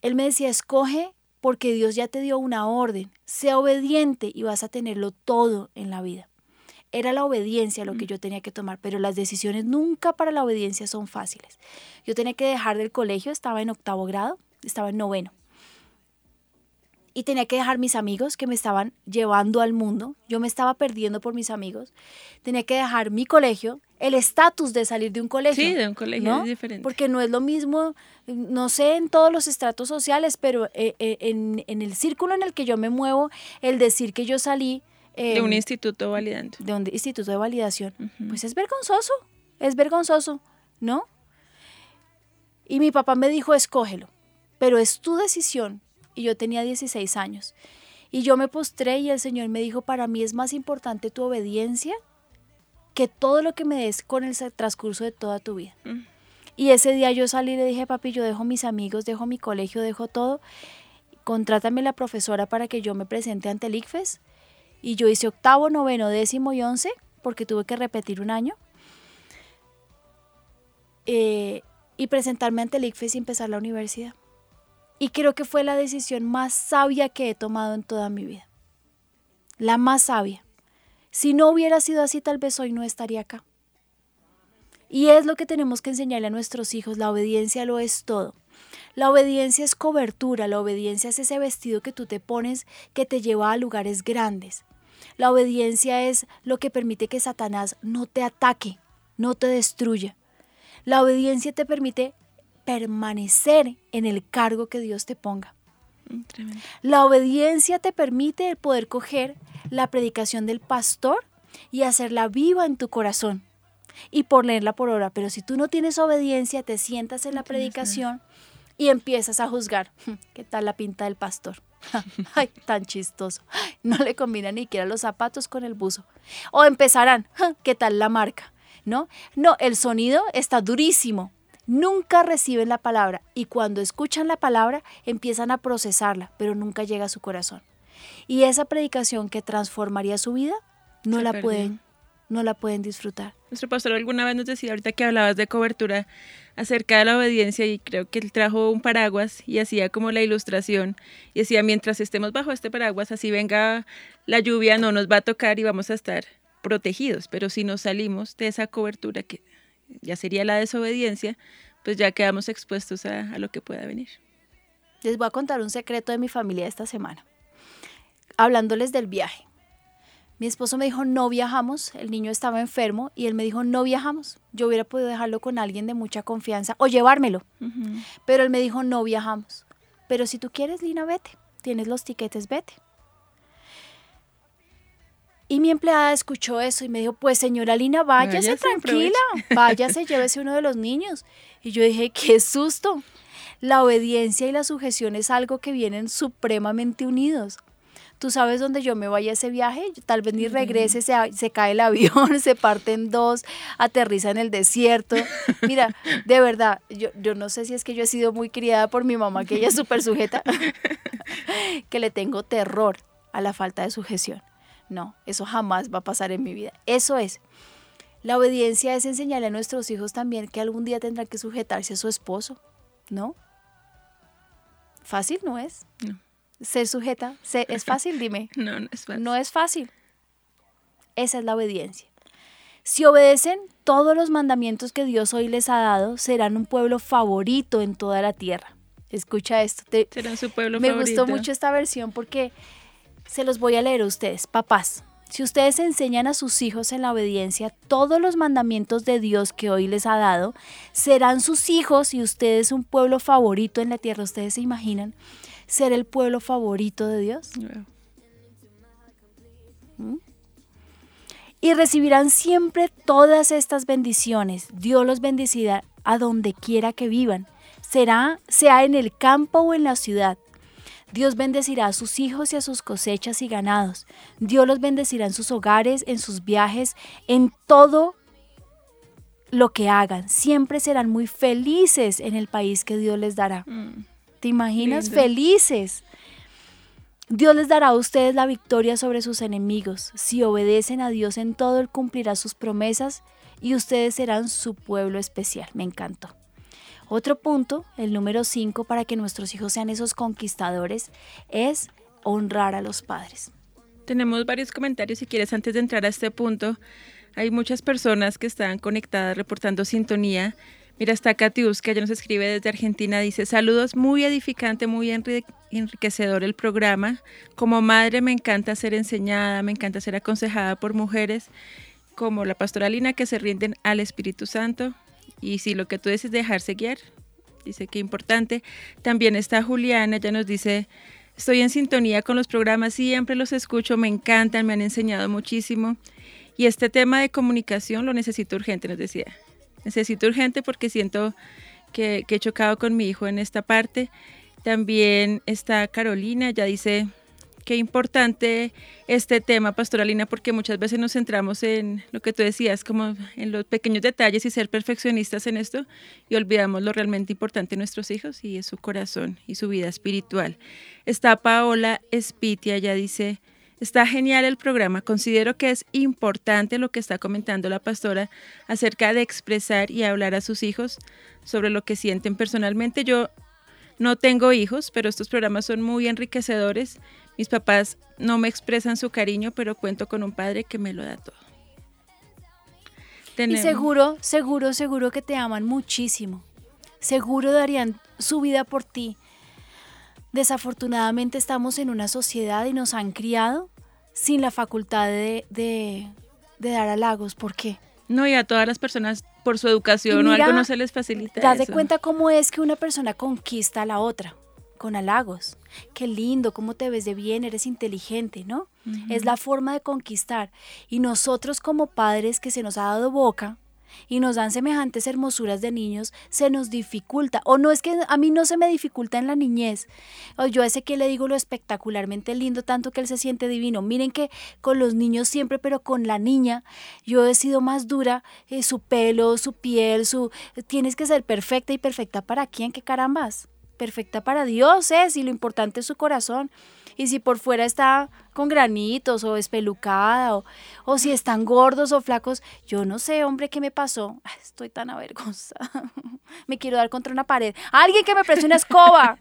Él me decía, escoge porque Dios ya te dio una orden, sea obediente y vas a tenerlo todo en la vida. era la obediencia lo que yo tenía que tomar, pero las decisiones nunca para la obediencia son fáciles. Yo tenía que dejar del colegio, estaba en octavo grado, estaba en noveno. Y tenía que dejar mis amigos que me estaban llevando al mundo. Yo me estaba perdiendo por mis amigos. Tenía que dejar mi colegio, el estatus de salir de un colegio. Sí, de un colegio ¿no? es diferente. Porque no es lo mismo, no sé en todos los estratos sociales, pero eh, eh, en, en el círculo en el que yo me muevo, el decir que yo salí de un em, instituto validante. de un instituto de validación, pues es vergonzoso, es vergonzoso, ¿no? Y mi papá me dijo, escógelo, pero es tu decisión. Y yo tenía 16 años. Y yo me postré y el Señor me dijo, para mí es más importante tu obediencia que todo lo que me des con el transcurso de toda tu vida. Mm. Y ese día yo salí y le dije, papi, yo dejo mis amigos, dejo mi colegio, dejo todo. Contrátame la profesora para que yo me presente ante el ICFES. Y yo hice octavo, noveno, décimo y once, porque tuve que repetir un año. Eh, y presentarme ante el ICFES y empezar la universidad. Y creo que fue la decisión más sabia que he tomado en toda mi vida. La más sabia. Si no hubiera sido así, tal vez hoy no estaría acá. Y es lo que tenemos que enseñarle a nuestros hijos. La obediencia lo es todo. La obediencia es cobertura, la obediencia es ese vestido que tú te pones que te lleva a lugares grandes. La obediencia es lo que permite que Satanás no te ataque, no te destruya. La obediencia te permite permanecer en el cargo que Dios te ponga. Mm, Tremendo. La obediencia te permite el poder coger la predicación del pastor y hacerla viva en tu corazón y ponerla por hora. Pero si tú no tienes obediencia, te sientas en la predicación y empiezas a juzgar. ¿Qué tal la pinta del pastor? Ay, tan chistoso. No le combina ni siquiera los zapatos con el buzo. O empezarán, ¿qué tal la marca? ¿No? No, el sonido está durísimo. Nunca reciben la palabra y cuando escuchan la palabra empiezan a procesarla, pero nunca llega a su corazón. Y esa predicación que transformaría su vida, no Se la perdió. pueden, no la pueden disfrutar. Nuestro pastor alguna vez nos decía, ahorita que hablabas de cobertura, acerca de la obediencia y creo que él trajo un paraguas y hacía como la ilustración y decía, mientras estemos bajo este paraguas, así venga la lluvia, no nos va a tocar y vamos a estar protegidos, pero si nos salimos de esa cobertura que ya sería la desobediencia, pues ya quedamos expuestos a, a lo que pueda venir. Les voy a contar un secreto de mi familia esta semana. Hablándoles del viaje. Mi esposo me dijo, no viajamos, el niño estaba enfermo y él me dijo, no viajamos. Yo hubiera podido dejarlo con alguien de mucha confianza o llevármelo, pero él me dijo, no viajamos. Pero si tú quieres, Lina, vete. Tienes los tiquetes, vete. Y mi empleada escuchó eso y me dijo, pues señora Lina, váyase, Váyase, tranquila, váyase, llévese uno de los niños. Y yo dije, qué susto. La obediencia y la sujeción es algo que vienen supremamente unidos. Tú sabes dónde yo me vaya a ese viaje, tal vez ni regrese, se, se cae el avión, se parte en dos, aterriza en el desierto. Mira, de verdad, yo, yo no sé si es que yo he sido muy criada por mi mamá, que ella es súper sujeta, que le tengo terror a la falta de sujeción. No, eso jamás va a pasar en mi vida. Eso es. La obediencia es enseñarle a nuestros hijos también que algún día tendrán que sujetarse a su esposo, ¿no? Fácil no es. No. Ser sujeta, se- ¿es fácil? Dime. No, no es fácil. No es fácil. Esa es la obediencia. Si obedecen todos los mandamientos que Dios hoy les ha dado, serán un pueblo favorito en toda la tierra. Escucha esto. te- Será su pueblo me favorito. gustó mucho esta versión porque se los voy a leer a ustedes, papás. Si ustedes enseñan a sus hijos en la obediencia todos los mandamientos de Dios que hoy les ha dado, serán sus hijos y ustedes un pueblo favorito en la tierra. ¿Ustedes se imaginan ser el pueblo favorito de Dios? Wow. y recibirán siempre todas estas bendiciones. Dios los bendecirá a donde quiera que vivan, será sea en el campo o en la ciudad. Dios bendecirá a sus hijos y a sus cosechas y ganados. Dios los bendecirá en sus hogares, en sus viajes, en todo lo que hagan. Siempre serán muy felices en el país que Dios les dará. Mm. ¿Te imaginas? Lindo. Felices. Dios les dará a ustedes la victoria sobre sus enemigos. Si obedecen a Dios en todo, Él cumplirá sus promesas y ustedes serán su pueblo especial. Me encantó. Otro punto, el número 5, para que nuestros hijos sean esos conquistadores, es honrar a los padres. Tenemos varios comentarios si quieres antes de entrar a este punto. Hay muchas personas que están conectadas reportando sintonía. Mira, está Katius, que ya nos escribe desde Argentina, dice, saludos, muy edificante, muy enriquecedor el programa. Como madre me encanta ser enseñada, me encanta ser aconsejada por mujeres como la pastora Lina que se rinden al Espíritu Santo. Y si lo que tú dices dejarse guiar, dice que importante. También está Juliana, ella nos dice, estoy en sintonía con los programas, siempre los escucho, me encantan, me han enseñado muchísimo. Y este tema de comunicación lo necesito urgente, nos decía. Necesito urgente porque siento que, que he chocado con mi hijo en esta parte. También está Carolina, ella dice, qué importante este tema, Pastoralina, porque muchas veces nos centramos en lo que tú decías, como en los pequeños detalles y ser perfeccionistas en esto y olvidamos lo realmente importante de nuestros hijos y es su corazón y su vida espiritual. Está Paola Espitia, ya dice, está genial el programa, considero que es importante lo que está comentando la pastora acerca de expresar y hablar a sus hijos sobre lo que sienten personalmente. Yo no tengo hijos, pero estos programas son muy enriquecedores mis papás no me expresan su cariño, pero cuento con un padre que me lo da todo. Y seguro, seguro, seguro que te aman muchísimo. Seguro darían su vida por ti. Desafortunadamente estamos en una sociedad y nos han criado sin la facultad de, de, dar halagos. ¿Por qué? No, y a todas las personas por su educación o algo no se les facilita. Das de cuenta cómo es que una persona conquista a la otra con halagos. Qué lindo, cómo te ves de bien, eres inteligente, ¿no? Es la forma de conquistar. Y nosotros como padres que se nos ha dado boca y nos dan semejantes hermosuras de niños, se nos dificulta. O no es que a mí no se me dificulta en la niñez. O yo a ese que le digo lo espectacularmente lindo, tanto que él se siente divino. Miren que con los niños siempre, pero con la niña, yo he sido más dura. Eh, su pelo, su piel, su... Tienes que ser perfecta y perfecta para quién, qué carambas perfecta para Dios es y lo importante es su corazón. Y si por fuera está con granitos o espelucada o, o si están gordos o flacos, yo no sé, hombre, qué me pasó. Estoy tan avergonzada. Me quiero dar contra una pared. Alguien que me preste una escoba.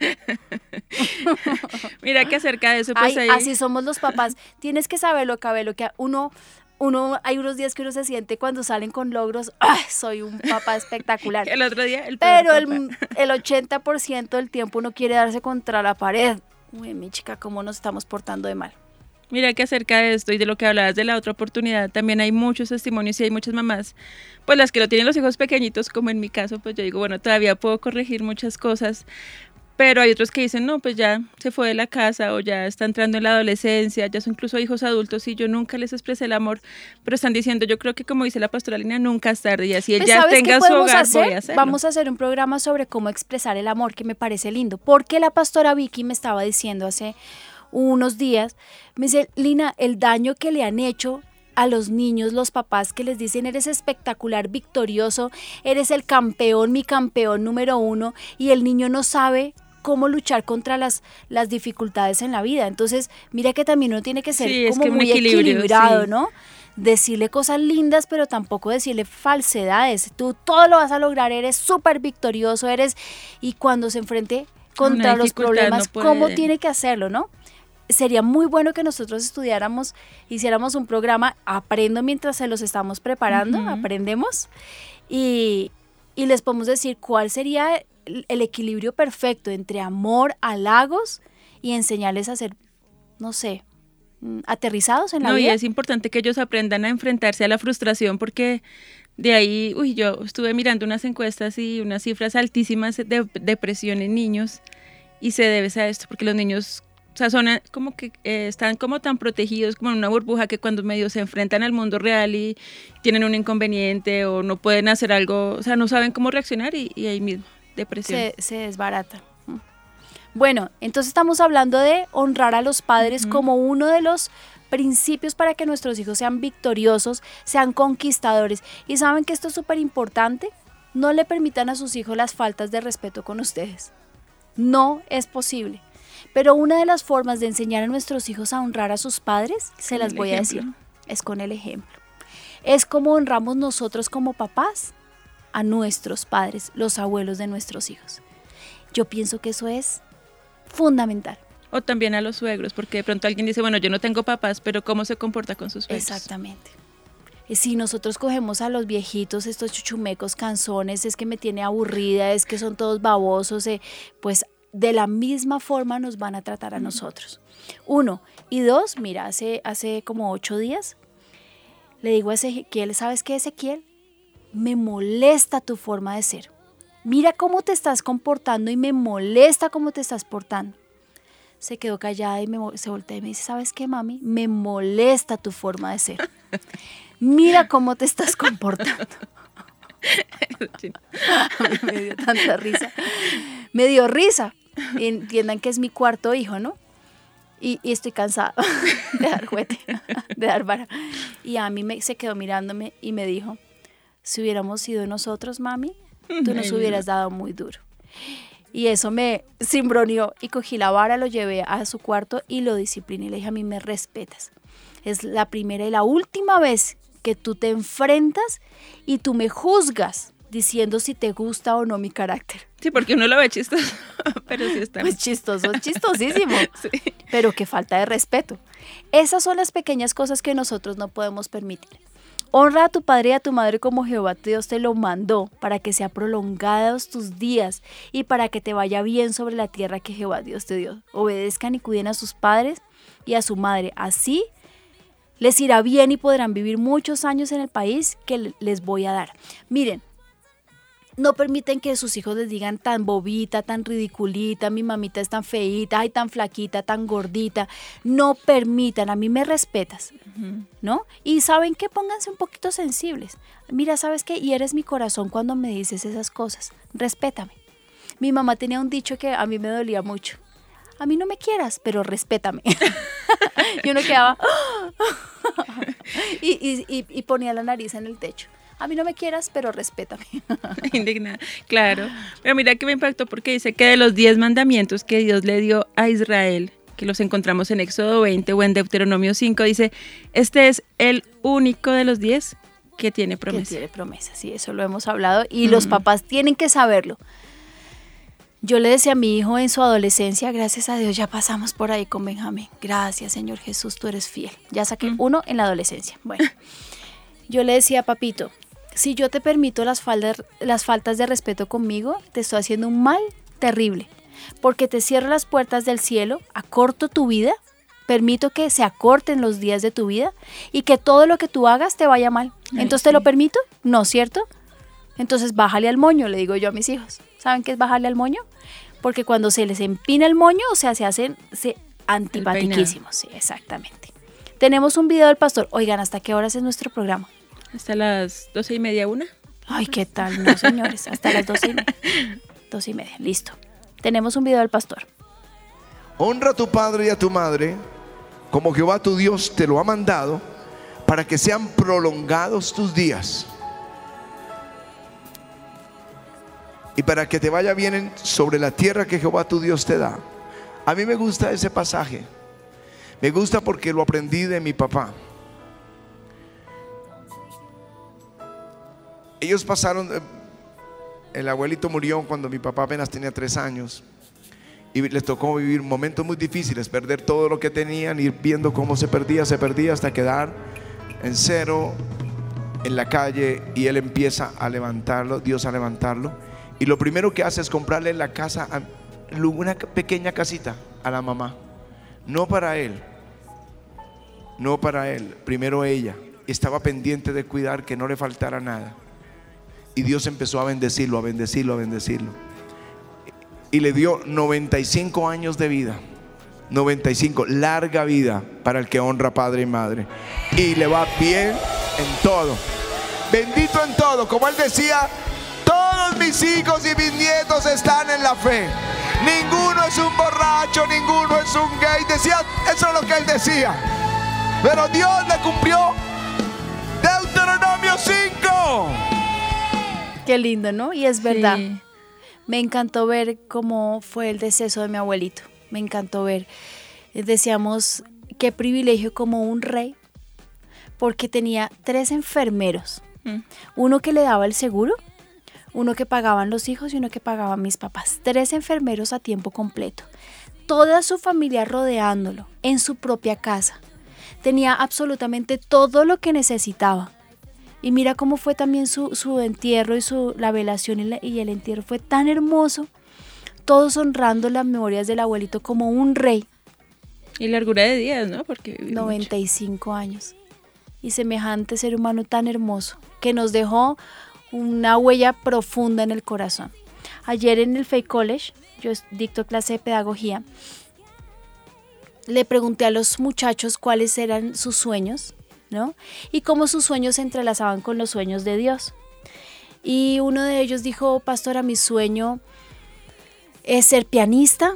Mira que acerca de eso, pues Así somos los papás. Tienes que saberlo, Cabelo, que uno uno, hay unos días que uno se siente cuando salen con logros, soy un papá espectacular. el otro día, el Pero el, el 80% del tiempo uno quiere darse contra la pared. Uy, mi chica, cómo nos estamos portando de mal. Mira que acerca de esto y de lo que hablabas de la otra oportunidad, también hay muchos testimonios y hay muchas mamás, pues las que lo tienen los hijos pequeñitos, como en mi caso, pues yo digo, bueno, todavía puedo corregir muchas cosas, pero hay otros que dicen, no, pues ya se fue de la casa o ya está entrando en la adolescencia, ya son incluso hijos adultos y yo nunca les expresé el amor, pero están diciendo, yo creo que como dice la pastoralina, nunca es tarde y así pues, ella tenga su hogar, voy a Vamos a hacer un programa sobre cómo expresar el amor, que me parece lindo, porque la pastora Vicky me estaba diciendo hace unos días, me dice, Lina, el daño que le han hecho a los niños, los papás que les dicen eres espectacular, victorioso, eres el campeón, mi campeón número uno, y el niño no sabe cómo luchar contra las, las dificultades en la vida. Entonces, mira que también uno tiene que ser como muy equilibrado, ¿no? Decirle cosas lindas, pero tampoco decirle falsedades. Tú todo lo vas a lograr, eres súper victorioso, eres... Y cuando se enfrente contra los problemas, ¿cómo tiene que hacerlo, no? sería muy bueno que nosotros estudiáramos, hiciéramos un programa, aprendo mientras se los estamos preparando, aprendemos, y, y, les podemos decir cuál sería el equilibrio perfecto entre amor, halagos y enseñarles a ser, no sé, mm, aterrizados en la vida. No, y es importante que ellos aprendan a enfrentarse a la frustración porque de ahí, uy, yo estuve mirando unas encuestas y unas cifras altísimas de depresión en niños y se debe a esto porque los niños o sea, son eh, como que eh, están como tan protegidos como en una burbuja que cuando medio se enfrentan al mundo real y tienen un inconveniente o no pueden hacer algo, o sea, no saben cómo reaccionar y ahí mismo depresión. Se, desbarata. Mm. Bueno, entonces estamos hablando de honrar a los padres como uno de los principios para que nuestros hijos sean victoriosos, sean conquistadores. Y saben que esto es súper importante. No le permitan a sus hijos las faltas de respeto con ustedes. No es posible. Pero una de las formas de enseñar a nuestros hijos a honrar a sus padres, se las voy a decir, es con el ejemplo. Es como honramos nosotros como papás a nuestros padres, los abuelos de nuestros hijos. Yo pienso que eso es fundamental. O también a los suegros, porque de pronto alguien dice, bueno, yo no tengo papás, pero ¿cómo se comporta con sus suegros? Exactamente. Y si nosotros cogemos a los viejitos, estos chuchumecos canzones, es que me tiene aburrida, es que son todos babosos, eh, pues de la misma forma nos van a tratar a nosotros. Uno. Y dos, mira, hace, hace como ocho días le digo a Ezequiel, ¿sabes qué, Ezequiel? Me molesta tu forma de ser. Mira cómo te estás comportando y me molesta cómo te estás portando. Se quedó callada y me, se voltea y me dice, ¿sabes qué, mami? Me molesta tu forma de ser. Mira cómo te estás comportando. me dio tanta risa. Me dio risa. entiendan que es mi cuarto hijo, ¿no? Y, estoy cansada de dar juguete, de dar vara. Y a mí me, se quedó mirándome y me dijo, si hubiéramos sido nosotros, mami, tú nos hubieras dado muy duro. Y eso me cimbroneó y cogí la vara, lo llevé a su cuarto y lo discipliné. Le dije, a mí me respetas. Es la primera y la última vez que tú te enfrentas y tú me juzgas diciendo si te gusta o no mi carácter. Sí, porque uno lo ve chistoso, pero sí está. Pues chistoso, chistosísimo. Pero qué falta de respeto. Esas son las pequeñas cosas que nosotros no podemos permitir. Honra a tu padre y a tu madre como Jehová Dios te lo mandó, para que sea prolongados tus días y para que te vaya bien sobre la tierra que Jehová Dios te dio. Obedezcan y cuiden a sus padres y a su madre. Así les irá bien y podrán vivir muchos años en el país que les voy a dar. Miren, no permiten que sus hijos les digan tan bobita, tan ridiculita, mi mamita es tan feita, ay, tan flaquita, tan gordita. No permitan, a mí me respetas, ¿no? Y saben que pónganse un poquito sensibles. Mira, ¿sabes qué? Y eres mi corazón cuando me dices esas cosas. Respétame. Mi mamá tenía un dicho que a mí me dolía mucho. A mí no me quieras, pero respétame. y uno quedaba y, y ponía la nariz en el techo a mí no me quieras, pero respétame. Indignada, claro. Pero mira que me impactó porque dice que de los diez mandamientos que Dios le dio a Israel, que los encontramos en Éxodo 20 o en Deuteronomio 5, dice, este es el único de los diez que tiene promesa. Que tiene promesa, sí, eso lo hemos hablado y los papás tienen que saberlo. Yo le decía a mi hijo en su adolescencia, gracias a Dios ya pasamos por ahí con Benjamín. Gracias Señor Jesús, tú eres fiel. Ya saqué uno en la adolescencia. Bueno, yo le decía, papito, si yo te permito las, faltas, las faltas de respeto conmigo, te estoy haciendo un mal terrible, porque te cierro las puertas del cielo, acorto tu vida, permito que se acorten los días de tu vida y que todo lo que tú hagas te vaya mal. Entonces, ¿te lo permito? No, ¿cierto? Entonces, bájale al moño, le digo yo a mis hijos. ¿Saben qué es bajarle al moño? Porque cuando se les empina el moño, o sea, se hacen se, antipatiquísimos. Sí, exactamente. Tenemos un video del pastor. Oigan, ¿hasta qué horas es nuestro programa? Hasta las doce y media, una. Ay, ¿qué tal? No, señores, hasta las doce y media. Doce y media, listo. Tenemos un video del pastor. Honra a tu padre y a tu madre, como Jehová tu Dios te lo ha mandado, para que sean prolongados tus días. Y para que te vaya bien sobre la tierra que Jehová tu Dios te da. A mí me gusta ese pasaje. Me gusta porque lo aprendí de mi papá. Ellos pasaron, eh, el abuelito murió cuando mi papá apenas tenía tres años y les tocó vivir momentos muy difíciles, perder todo lo que tenían, ir viendo cómo se perdía, se perdía hasta quedar en cero en la calle y él empieza a levantarlo, Dios a levantarlo. Y lo primero que hace es comprarle la casa, una pequeña casita a la mamá. No para él, no para él, primero ella. Estaba pendiente de cuidar que no le faltara nada. Y Dios empezó a bendecirlo, a bendecirlo, a bendecirlo. Y le dio 95 años de vida. 95, larga vida para el que honra padre y madre. Y le va bien en todo. Bendito en todo. Como él decía, todos mis hijos y mis nietos están en la fe. Ninguno es un borracho, ninguno es un gay. Decía, eso es lo que él decía. Pero Dios le cumplió Deuteronomio 5. Qué lindo, ¿no? Y es verdad. Me encantó ver cómo fue el deceso de mi abuelito. Me encantó ver. Decíamos, qué privilegio como un rey, porque tenía tres enfermeros. Mm. Uno que le daba el seguro, uno que pagaban los hijos y uno que pagaban mis papás. Tres enfermeros a tiempo completo. toda su familia rodeándolo en su propia casa. Tenía absolutamente todo lo que necesitaba. Y mira cómo fue también su, su entierro y su, la velación y, y el entierro fue tan hermoso. Todos honrando las memorias del abuelito como un rey. Y largura de días, ¿no? Porque vivió mucho. 95 años. Y semejante ser humano tan hermoso que nos dejó una huella profunda en el corazón. Ayer en el Fake College, yo dicto clase de pedagogía, le pregunté a los muchachos cuáles eran sus sueños, ¿no? Y cómo sus sueños se entrelazaban con los sueños de Dios. Y uno de ellos dijo, pastora, mi sueño es ser pianista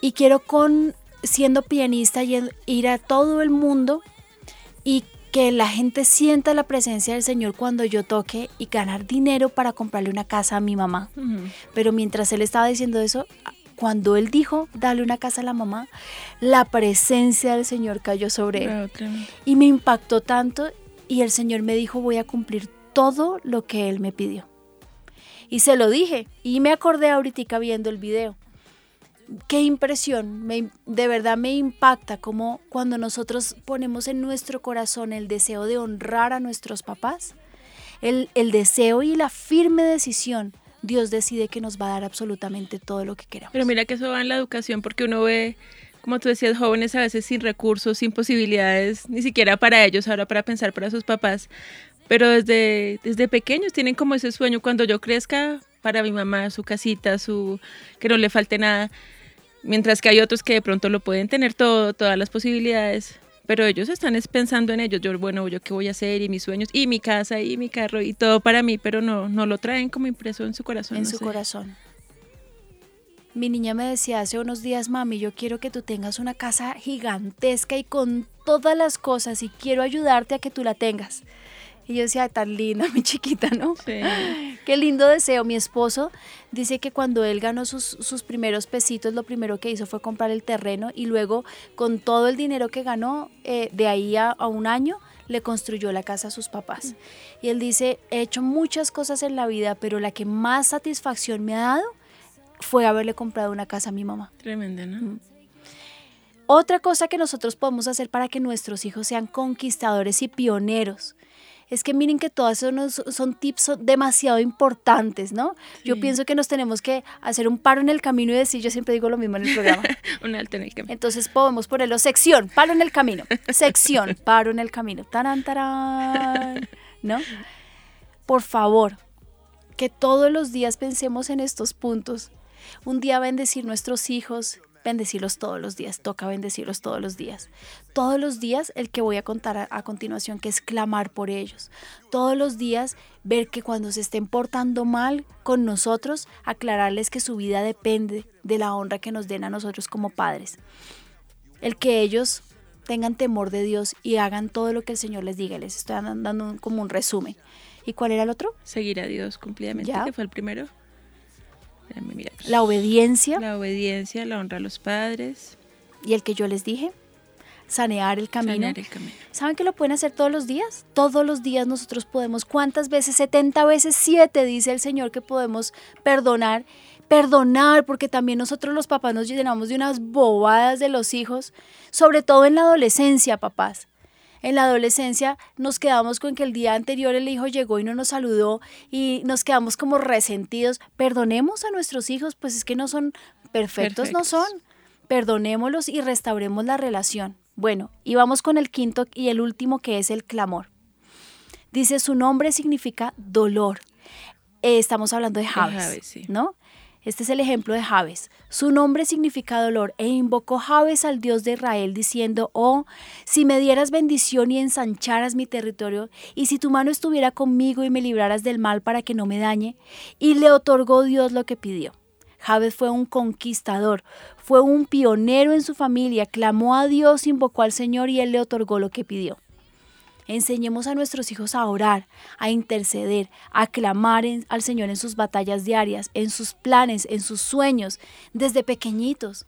y quiero con siendo pianista ir a todo el mundo y que la gente sienta la presencia del Señor cuando yo toque y ganar dinero para comprarle una casa a mi mamá. Pero mientras él estaba diciendo eso, cuando él dijo, dale una casa a la mamá, la presencia del Señor cayó sobre él. Y me impactó tanto y el Señor me dijo, voy a cumplir todo lo que Él me pidió. Y se lo dije y me acordé ahorita viendo el video. Qué impresión, me- de verdad me impacta como cuando nosotros ponemos en nuestro corazón el deseo de honrar a nuestros papás, el, el deseo y la firme decisión, Dios decide que nos va a dar absolutamente todo lo que queramos. Pero mira que eso va en la educación porque uno ve, como tú decías, jóvenes a veces sin recursos, sin posibilidades, ni siquiera para ellos, ahora para pensar para sus papás. Pero desde, desde pequeños tienen como ese sueño, cuando yo crezca, para mi mamá, su casita, su que no le falte nada. Mientras que hay otros que de pronto lo pueden tener todo, todas las posibilidades. Pero ellos están es pensando en ellos. Yo, bueno, yo qué voy a hacer y mis sueños y mi casa y mi carro y todo para mí, pero no, no lo traen como impreso en su corazón. en no su sé. corazón. Mi niña me decía hace unos días, mami, yo quiero que tú tengas una casa gigantesca y con todas las cosas y quiero ayudarte a que tú la tengas. Y yo decía, "Ay, tan linda mi chiquita, ¿no? Sí. Qué lindo deseo. Mi esposo dice que cuando él ganó sus, sus primeros pesitos, lo primero que hizo fue comprar el terreno y luego con todo el dinero que ganó, eh, de ahí a, a un año, le construyó la casa a sus papás. Y él dice, he hecho muchas cosas en la vida, pero la que más satisfacción me ha dado fue haberle comprado una casa a mi mamá. Tremenda, ¿no? Otra cosa que nosotros podemos hacer para que nuestros hijos sean conquistadores y pioneros es que miren que todas son, son tips demasiado importantes, ¿no? Yo pienso que nos tenemos que hacer un paro en el camino y decir, yo siempre digo lo mismo en el programa. Un alto en el camino. Entonces podemos ponerlo sección, paro en el camino, sección, paro en el camino, tarán, tarán, ¿no? Por favor, que todos los días pensemos en estos puntos. Un día bendecir nuestros hijos, bendecirlos todos los días, toca bendecirlos todos los días. Todos los días el que voy a contar a, a continuación, que es clamar por ellos. Todos los días ver que cuando se estén portando mal con nosotros, aclararles que su vida depende de la honra que nos den a nosotros como padres. El que ellos tengan temor de Dios y hagan todo lo que el Señor les diga. Les estoy dando un- como un resumen. ¿Y cuál era el otro? Seguir a Dios cumplidamente, Ya. que fue el primero. Mirar. La obediencia La obediencia, la honra a los padres, y el que yo les dije, sanear el camino. sanear el camino. ¿Saben que lo pueden hacer todos los días? Todos los días nosotros podemos. ¿Cuántas veces? 70 veces 7 dice el Señor que podemos perdonar. Perdonar, porque también nosotros los papás nos llenamos de unas bobadas de los hijos, sobre todo en la adolescencia, papás. En la adolescencia nos quedamos con que el día anterior el hijo llegó y no nos saludó y nos quedamos como resentidos. Perdonemos a nuestros hijos, pues es que no son perfectos, no son. Perdonémoslos y restauremos la relación. Bueno, y vamos con el quinto y el último que es el clamor. Dice, su nombre significa dolor. Eh, estamos hablando de sí. ¿no? Este es el ejemplo de Jabes. Su nombre significa dolor e invocó Jabes al Dios de Israel diciendo, oh, si me dieras bendición y ensancharas mi territorio, y si tu mano estuviera conmigo y me libraras del mal para que no me dañe, y le otorgó Dios lo que pidió. Jabes fue un conquistador, fue un pionero en su familia, clamó a Dios, invocó al Señor y Él le otorgó lo que pidió. Enseñemos a nuestros hijos a orar, a interceder, a clamar en- al Señor en sus batallas diarias, en sus planes, en sus sueños, desde pequeñitos.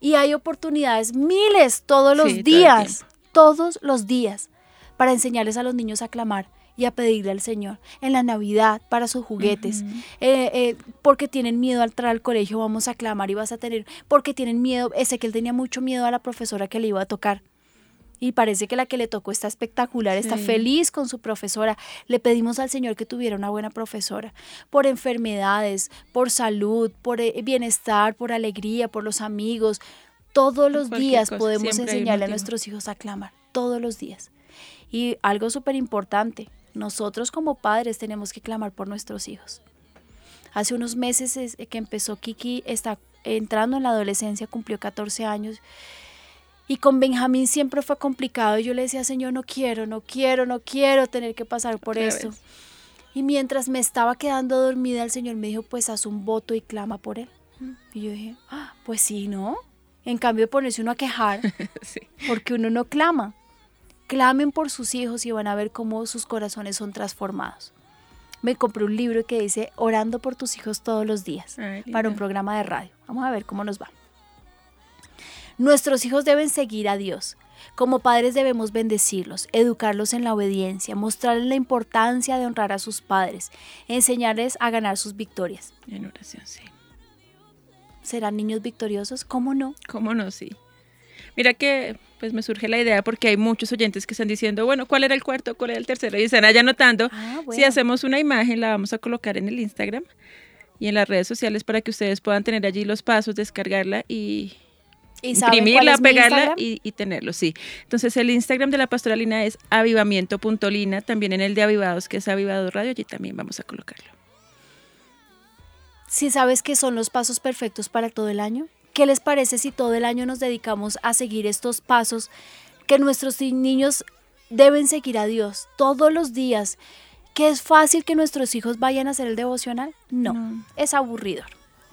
Y hay oportunidades, miles, todos los Sí, días, todos los días, para enseñarles a los niños a clamar y a pedirle al Señor. En la Navidad, para sus juguetes. Eh, eh, porque tienen miedo al entrar al colegio, vamos a clamar y vas a tener. Porque tienen miedo. Ese que él tenía mucho miedo a la profesora que le iba a tocar. Y parece que la que le tocó está espectacular, está feliz con su profesora. Le pedimos al Señor que tuviera una buena profesora. Por enfermedades, por salud, por eh, bienestar, por alegría, por los amigos. Todos los cualquier días cosa, podemos enseñarle a nuestros hijos a clamar. Todos los días. Y algo súper importante, nosotros como padres tenemos que clamar por nuestros hijos. Hace unos meses es- que empezó Kiki, está entrando en la adolescencia, cumplió 14 años. Y con Benjamín siempre fue complicado. Yo le decía, Señor, no quiero, no quiero, no quiero tener que pasar por esto. Y mientras me estaba quedando dormida, el Señor me dijo, pues haz un voto y clama por él. Y yo dije, "Ah, pues sí, ¿no? En cambio de ponerse uno a quejar, Sí. porque uno no clama. Clamen por sus hijos y van a ver cómo sus corazones son transformados. Me compré un libro que dice Orando por tus hijos todos los días Ay, para un programa de radio. Vamos a ver cómo nos va. Nuestros hijos deben seguir a Dios. Como padres debemos bendecirlos, educarlos en la obediencia, mostrarles la importancia de honrar a sus padres, enseñarles a ganar sus victorias. En oración, sí. ¿Serán niños victoriosos? ¿Cómo no? ¿Cómo no? Sí. Mira que pues me surge la idea porque hay muchos oyentes que están diciendo, bueno, ¿cuál era el cuarto? ¿Cuál era el tercero? Y están allá anotando. Ah, Si hacemos una imagen, la vamos a colocar en el Instagram y en las redes sociales para que ustedes puedan tener allí los pasos, descargarla y ¿Y imprimirla, pegarla y, y tenerlo, sí. Entonces el Instagram de la pastoralina es avivamiento.lina, también en el de Avivados, que es Avivados Radio, allí también vamos a colocarlo. si sabes que son los pasos perfectos para todo el año? ¿Qué les parece si todo el año nos dedicamos a seguir estos pasos que nuestros ni- niños deben seguir a Dios todos los días? ¿Que es fácil que nuestros hijos vayan a hacer el devocional? No, No. es aburridor.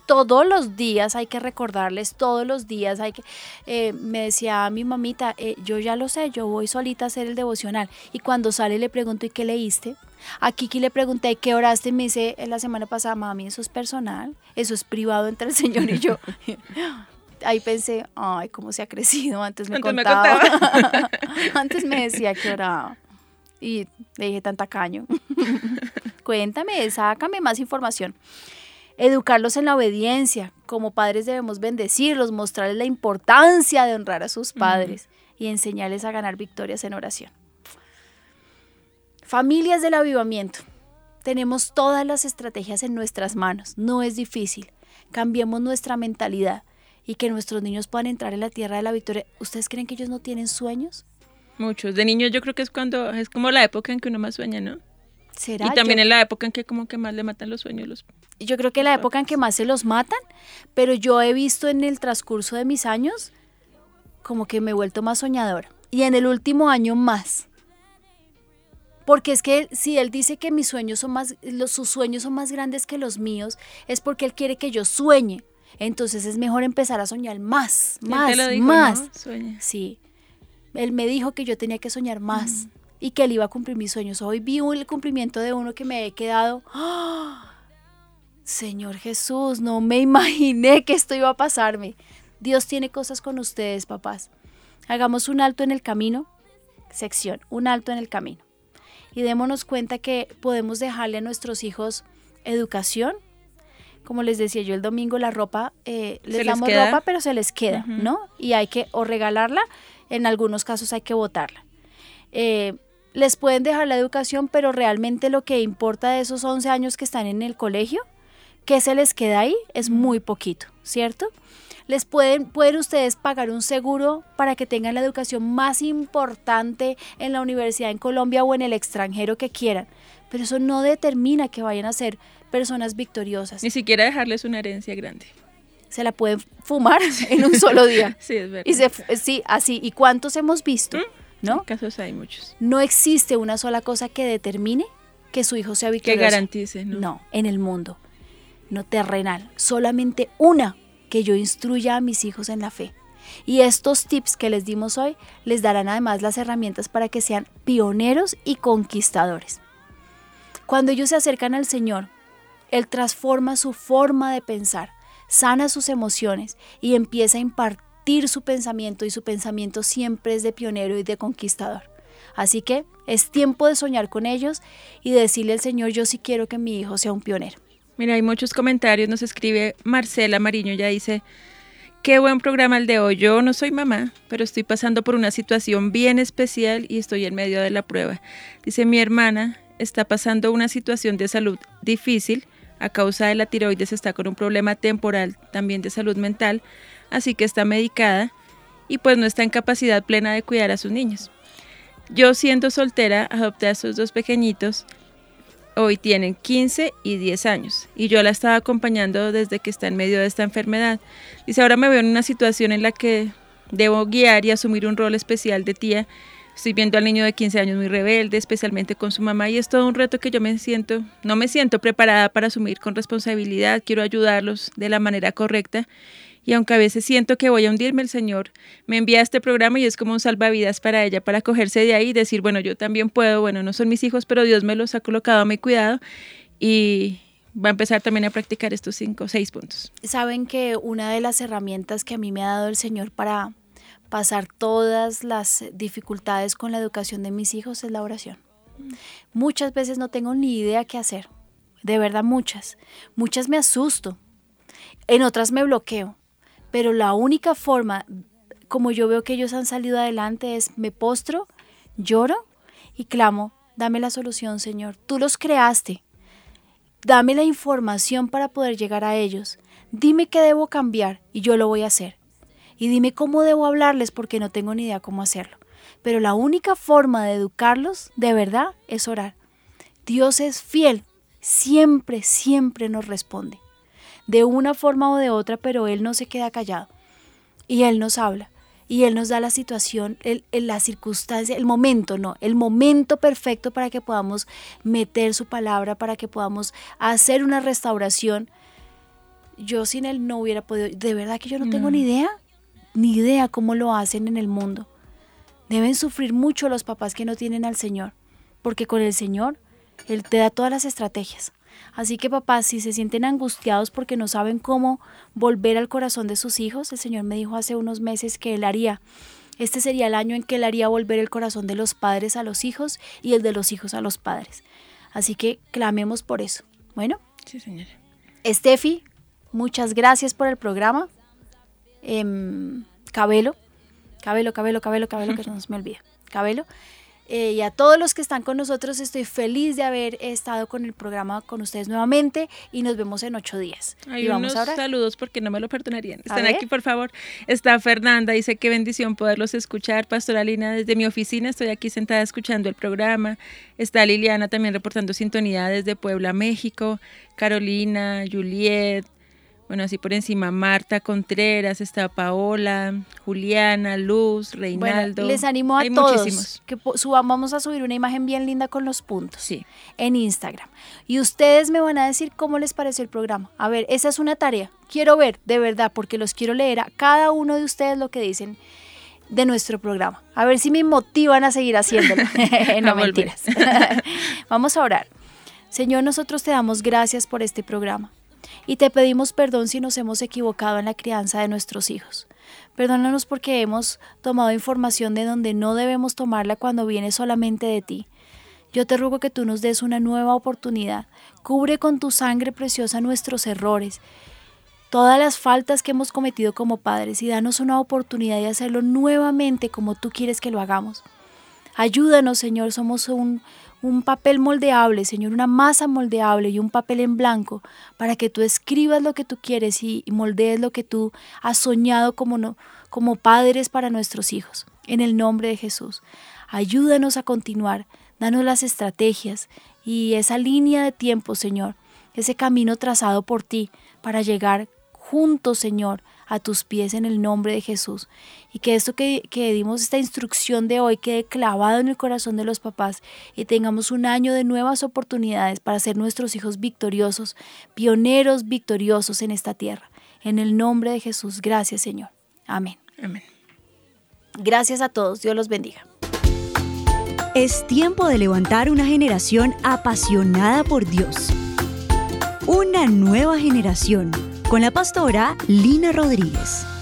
Todos los días hay que recordarles, todos los días hay que... eh, me decía mi mamita, eh, yo ya lo sé, yo voy solita a hacer el devocional. Y cuando sale le pregunto, ¿y qué leíste? A Kiki le pregunté, ¿qué oraste? Y me dice eh, la semana pasada, mami, eso es personal, eso es privado entre el Señor y yo. Ahí pensé, ay, cómo se ha crecido, antes me Antes me contaba. antes me decía que oraba. Y le dije tan tacaño. Cuéntame, sácame más información. Educarlos en la obediencia. Como padres debemos bendecirlos, mostrarles la importancia de honrar a sus padres y enseñarles a ganar victorias en oración. Familias del avivamiento. Tenemos todas las estrategias en nuestras manos. No es difícil. Cambiemos nuestra mentalidad y que nuestros niños puedan entrar en la tierra de la victoria. ¿Ustedes creen que ellos no tienen sueños? Muchos. De niños yo creo que es cuando, es como la época en que uno más sueña, ¿no? ¿Será? Y también Yo- en la época en que como que más le matan los sueños los yo creo que la época en que más se los matan, pero yo he visto en el transcurso de mis años como que me he vuelto más soñadora. Y en el último año más. Porque es que si él dice que mis sueños son más, los, sus sueños son más grandes que los míos, es porque él quiere que yo sueñe. Entonces es mejor empezar a soñar más, ¿Quién más, dijo, más. no? Sueña. Sí. Él me dijo que yo tenía que soñar más y que él iba a cumplir mis sueños. Hoy vi el cumplimiento de uno que me he quedado. ¡Ah! Señor Jesús, no me imaginé que esto iba a pasarme. Dios tiene cosas con ustedes, papás. Hagamos un alto en el camino. Sección, un alto en el camino. Y démonos cuenta que podemos dejarle a nuestros hijos educación. Como les decía yo el domingo, la ropa, eh, les les damos queda. ropa, pero se les queda. ¿no? Y hay que o regalarla, en algunos casos hay que botarla. Eh, les pueden dejar la educación, pero realmente lo que importa de esos 11 años que están en el colegio, que se les queda ahí, es muy poquito, ¿cierto? Les pueden, pueden ustedes pagar un seguro para que tengan la educación más importante en la universidad en Colombia o en el extranjero que quieran, pero eso no determina que vayan a ser personas victoriosas. Ni siquiera dejarles una herencia grande. Se la pueden fumar en un solo día. Sí, es verdad. Y se, sí, así. ¿Y cuántos hemos visto? ¿No? Casos hay muchos. No existe una sola cosa que determine que su hijo sea Que victorioso. garantice, ¿no? No, en el mundo. No terrenal. Solamente una que yo instruya a mis hijos en la fe. Y estos tips que les dimos hoy les darán además las herramientas para que sean pioneros y conquistadores. Cuando ellos se acercan al Señor, Él transforma su forma de pensar, sana sus emociones y empieza a impartir su pensamiento y su pensamiento siempre es de pionero y de conquistador. Así que es tiempo de soñar con ellos y decirle al Señor, yo sí quiero que mi hijo sea un pionero. Mira, hay muchos comentarios, nos escribe Marcela Mariño, ya dice, qué buen programa el de hoy, yo no soy mamá, pero estoy pasando por una situación bien especial y estoy en medio de la prueba. Dice, mi hermana está pasando una situación de salud difícil, a causa de la tiroides está con un problema temporal también de salud mental, así que está medicada y pues no está en capacidad plena de cuidar a sus niños. Yo siendo soltera adopté a esos dos pequeñitos, hoy tienen 15 y 10 años y yo la estaba acompañando desde que está en medio de esta enfermedad. Dice, ahora me veo en una situación en la que debo guiar y asumir un rol especial de tía Estoy viendo al niño de 15 años muy rebelde, especialmente con su mamá, y es todo un reto que yo me siento, no me siento preparada para asumir con responsabilidad, quiero ayudarlos de la manera correcta. Y aunque a veces siento que voy a hundirme, el Señor me envía este programa y es como un salvavidas para ella, para cogerse de ahí y decir, bueno, yo también puedo, bueno, no son mis hijos, pero Dios me los ha colocado a mi cuidado y va a empezar también a practicar estos cinco o seis puntos. Saben que una de las herramientas que a mí me ha dado el Señor para pasar todas las dificultades con la educación de mis hijos es la oración. Muchas veces no tengo ni idea qué hacer, de verdad muchas. Muchas me asusto, en otras me bloqueo, pero la única forma como yo veo que ellos han salido adelante es me postro, lloro y clamo, dame la solución Señor, tú los creaste, dame la información para poder llegar a ellos, dime qué debo cambiar y yo lo voy a hacer y dime cómo debo hablarles porque no tengo ni idea cómo hacerlo. Pero la única forma de educarlos de verdad es orar. Dios es fiel, siempre, siempre nos responde. De una forma o de otra, pero Él no se queda callado. Y Él nos habla. Y Él nos da la situación, el, la circunstancia, el momento, no, el momento perfecto para que podamos meter su palabra, para que podamos hacer una restauración. Yo sin Él no hubiera podido, de verdad que yo no tengo ni idea ni idea cómo lo hacen en el mundo. Deben sufrir mucho los papás que no tienen al Señor, porque con el Señor Él te da todas las estrategias. Así que papás, si se sienten angustiados porque no saben cómo volver al corazón de sus hijos, el Señor me dijo hace unos meses que Él haría. Este sería el año en que Él haría volver el corazón de los padres a los hijos y el de los hijos a los padres. Así que clamemos por eso. Bueno. Sí, señora. Estefi, muchas gracias por el programa. Em, Cabelo, Cabelo, Cabelo, Cabelo, Cabelo, que no se me olvida, Cabelo. Eh, y a todos los que están con nosotros, estoy feliz de haber estado con el programa con ustedes nuevamente y nos vemos en ocho días. Hay y unos saludos porque no me lo perdonarían. Están aquí, por favor. Está Fernanda, dice qué bendición poderlos escuchar. Pastoralina, desde mi oficina estoy aquí sentada escuchando el programa. Está Liliana también reportando sintonía desde Puebla, México. Carolina, Juliet, bueno, así por encima, Marta Contreras, está Paola, Juliana, Luz, Reinaldo. les animo a todos que subamos, vamos a subir una imagen bien linda con los puntos sí. en Instagram. Y ustedes me van a decir cómo les pareció el programa. A ver, esa es una tarea. Quiero ver, de verdad, porque los quiero leer a cada uno de ustedes lo que dicen de nuestro programa. A ver si me motivan a seguir haciéndolo. no mentiras. vamos a orar. Señor, nosotros te damos gracias por este programa y te pedimos perdón si nos hemos equivocado en la crianza de nuestros hijos. Perdónanos porque hemos tomado información de donde no debemos tomarla cuando viene solamente de ti. Yo te ruego que tú nos des una nueva oportunidad. Cubre con tu sangre preciosa nuestros errores, todas las faltas que hemos cometido como padres y danos una oportunidad de hacerlo nuevamente como tú quieres que lo hagamos. Ayúdanos, Señor, somos un, un papel moldeable, Señor, una masa moldeable y un papel en blanco para que tú escribas lo que tú quieres y, moldees lo que tú has soñado como, no, como padres para nuestros hijos. En el nombre de Jesús, ayúdanos a continuar, danos las estrategias y esa línea de tiempo, Señor, ese camino trazado por ti para llegar juntos, Señor, a tus pies en el nombre de Jesús. Y que esto que, que dimos, esta instrucción de hoy, quede clavado en el corazón de los papás y tengamos un año de nuevas oportunidades para ser nuestros hijos victoriosos, pioneros victoriosos en esta tierra. En el nombre de Jesús, gracias Señor. Amén. Amén. Gracias a todos, Dios los bendiga. Es tiempo de levantar una generación apasionada por Dios. Una nueva generación con la pastora Lina Rodríguez.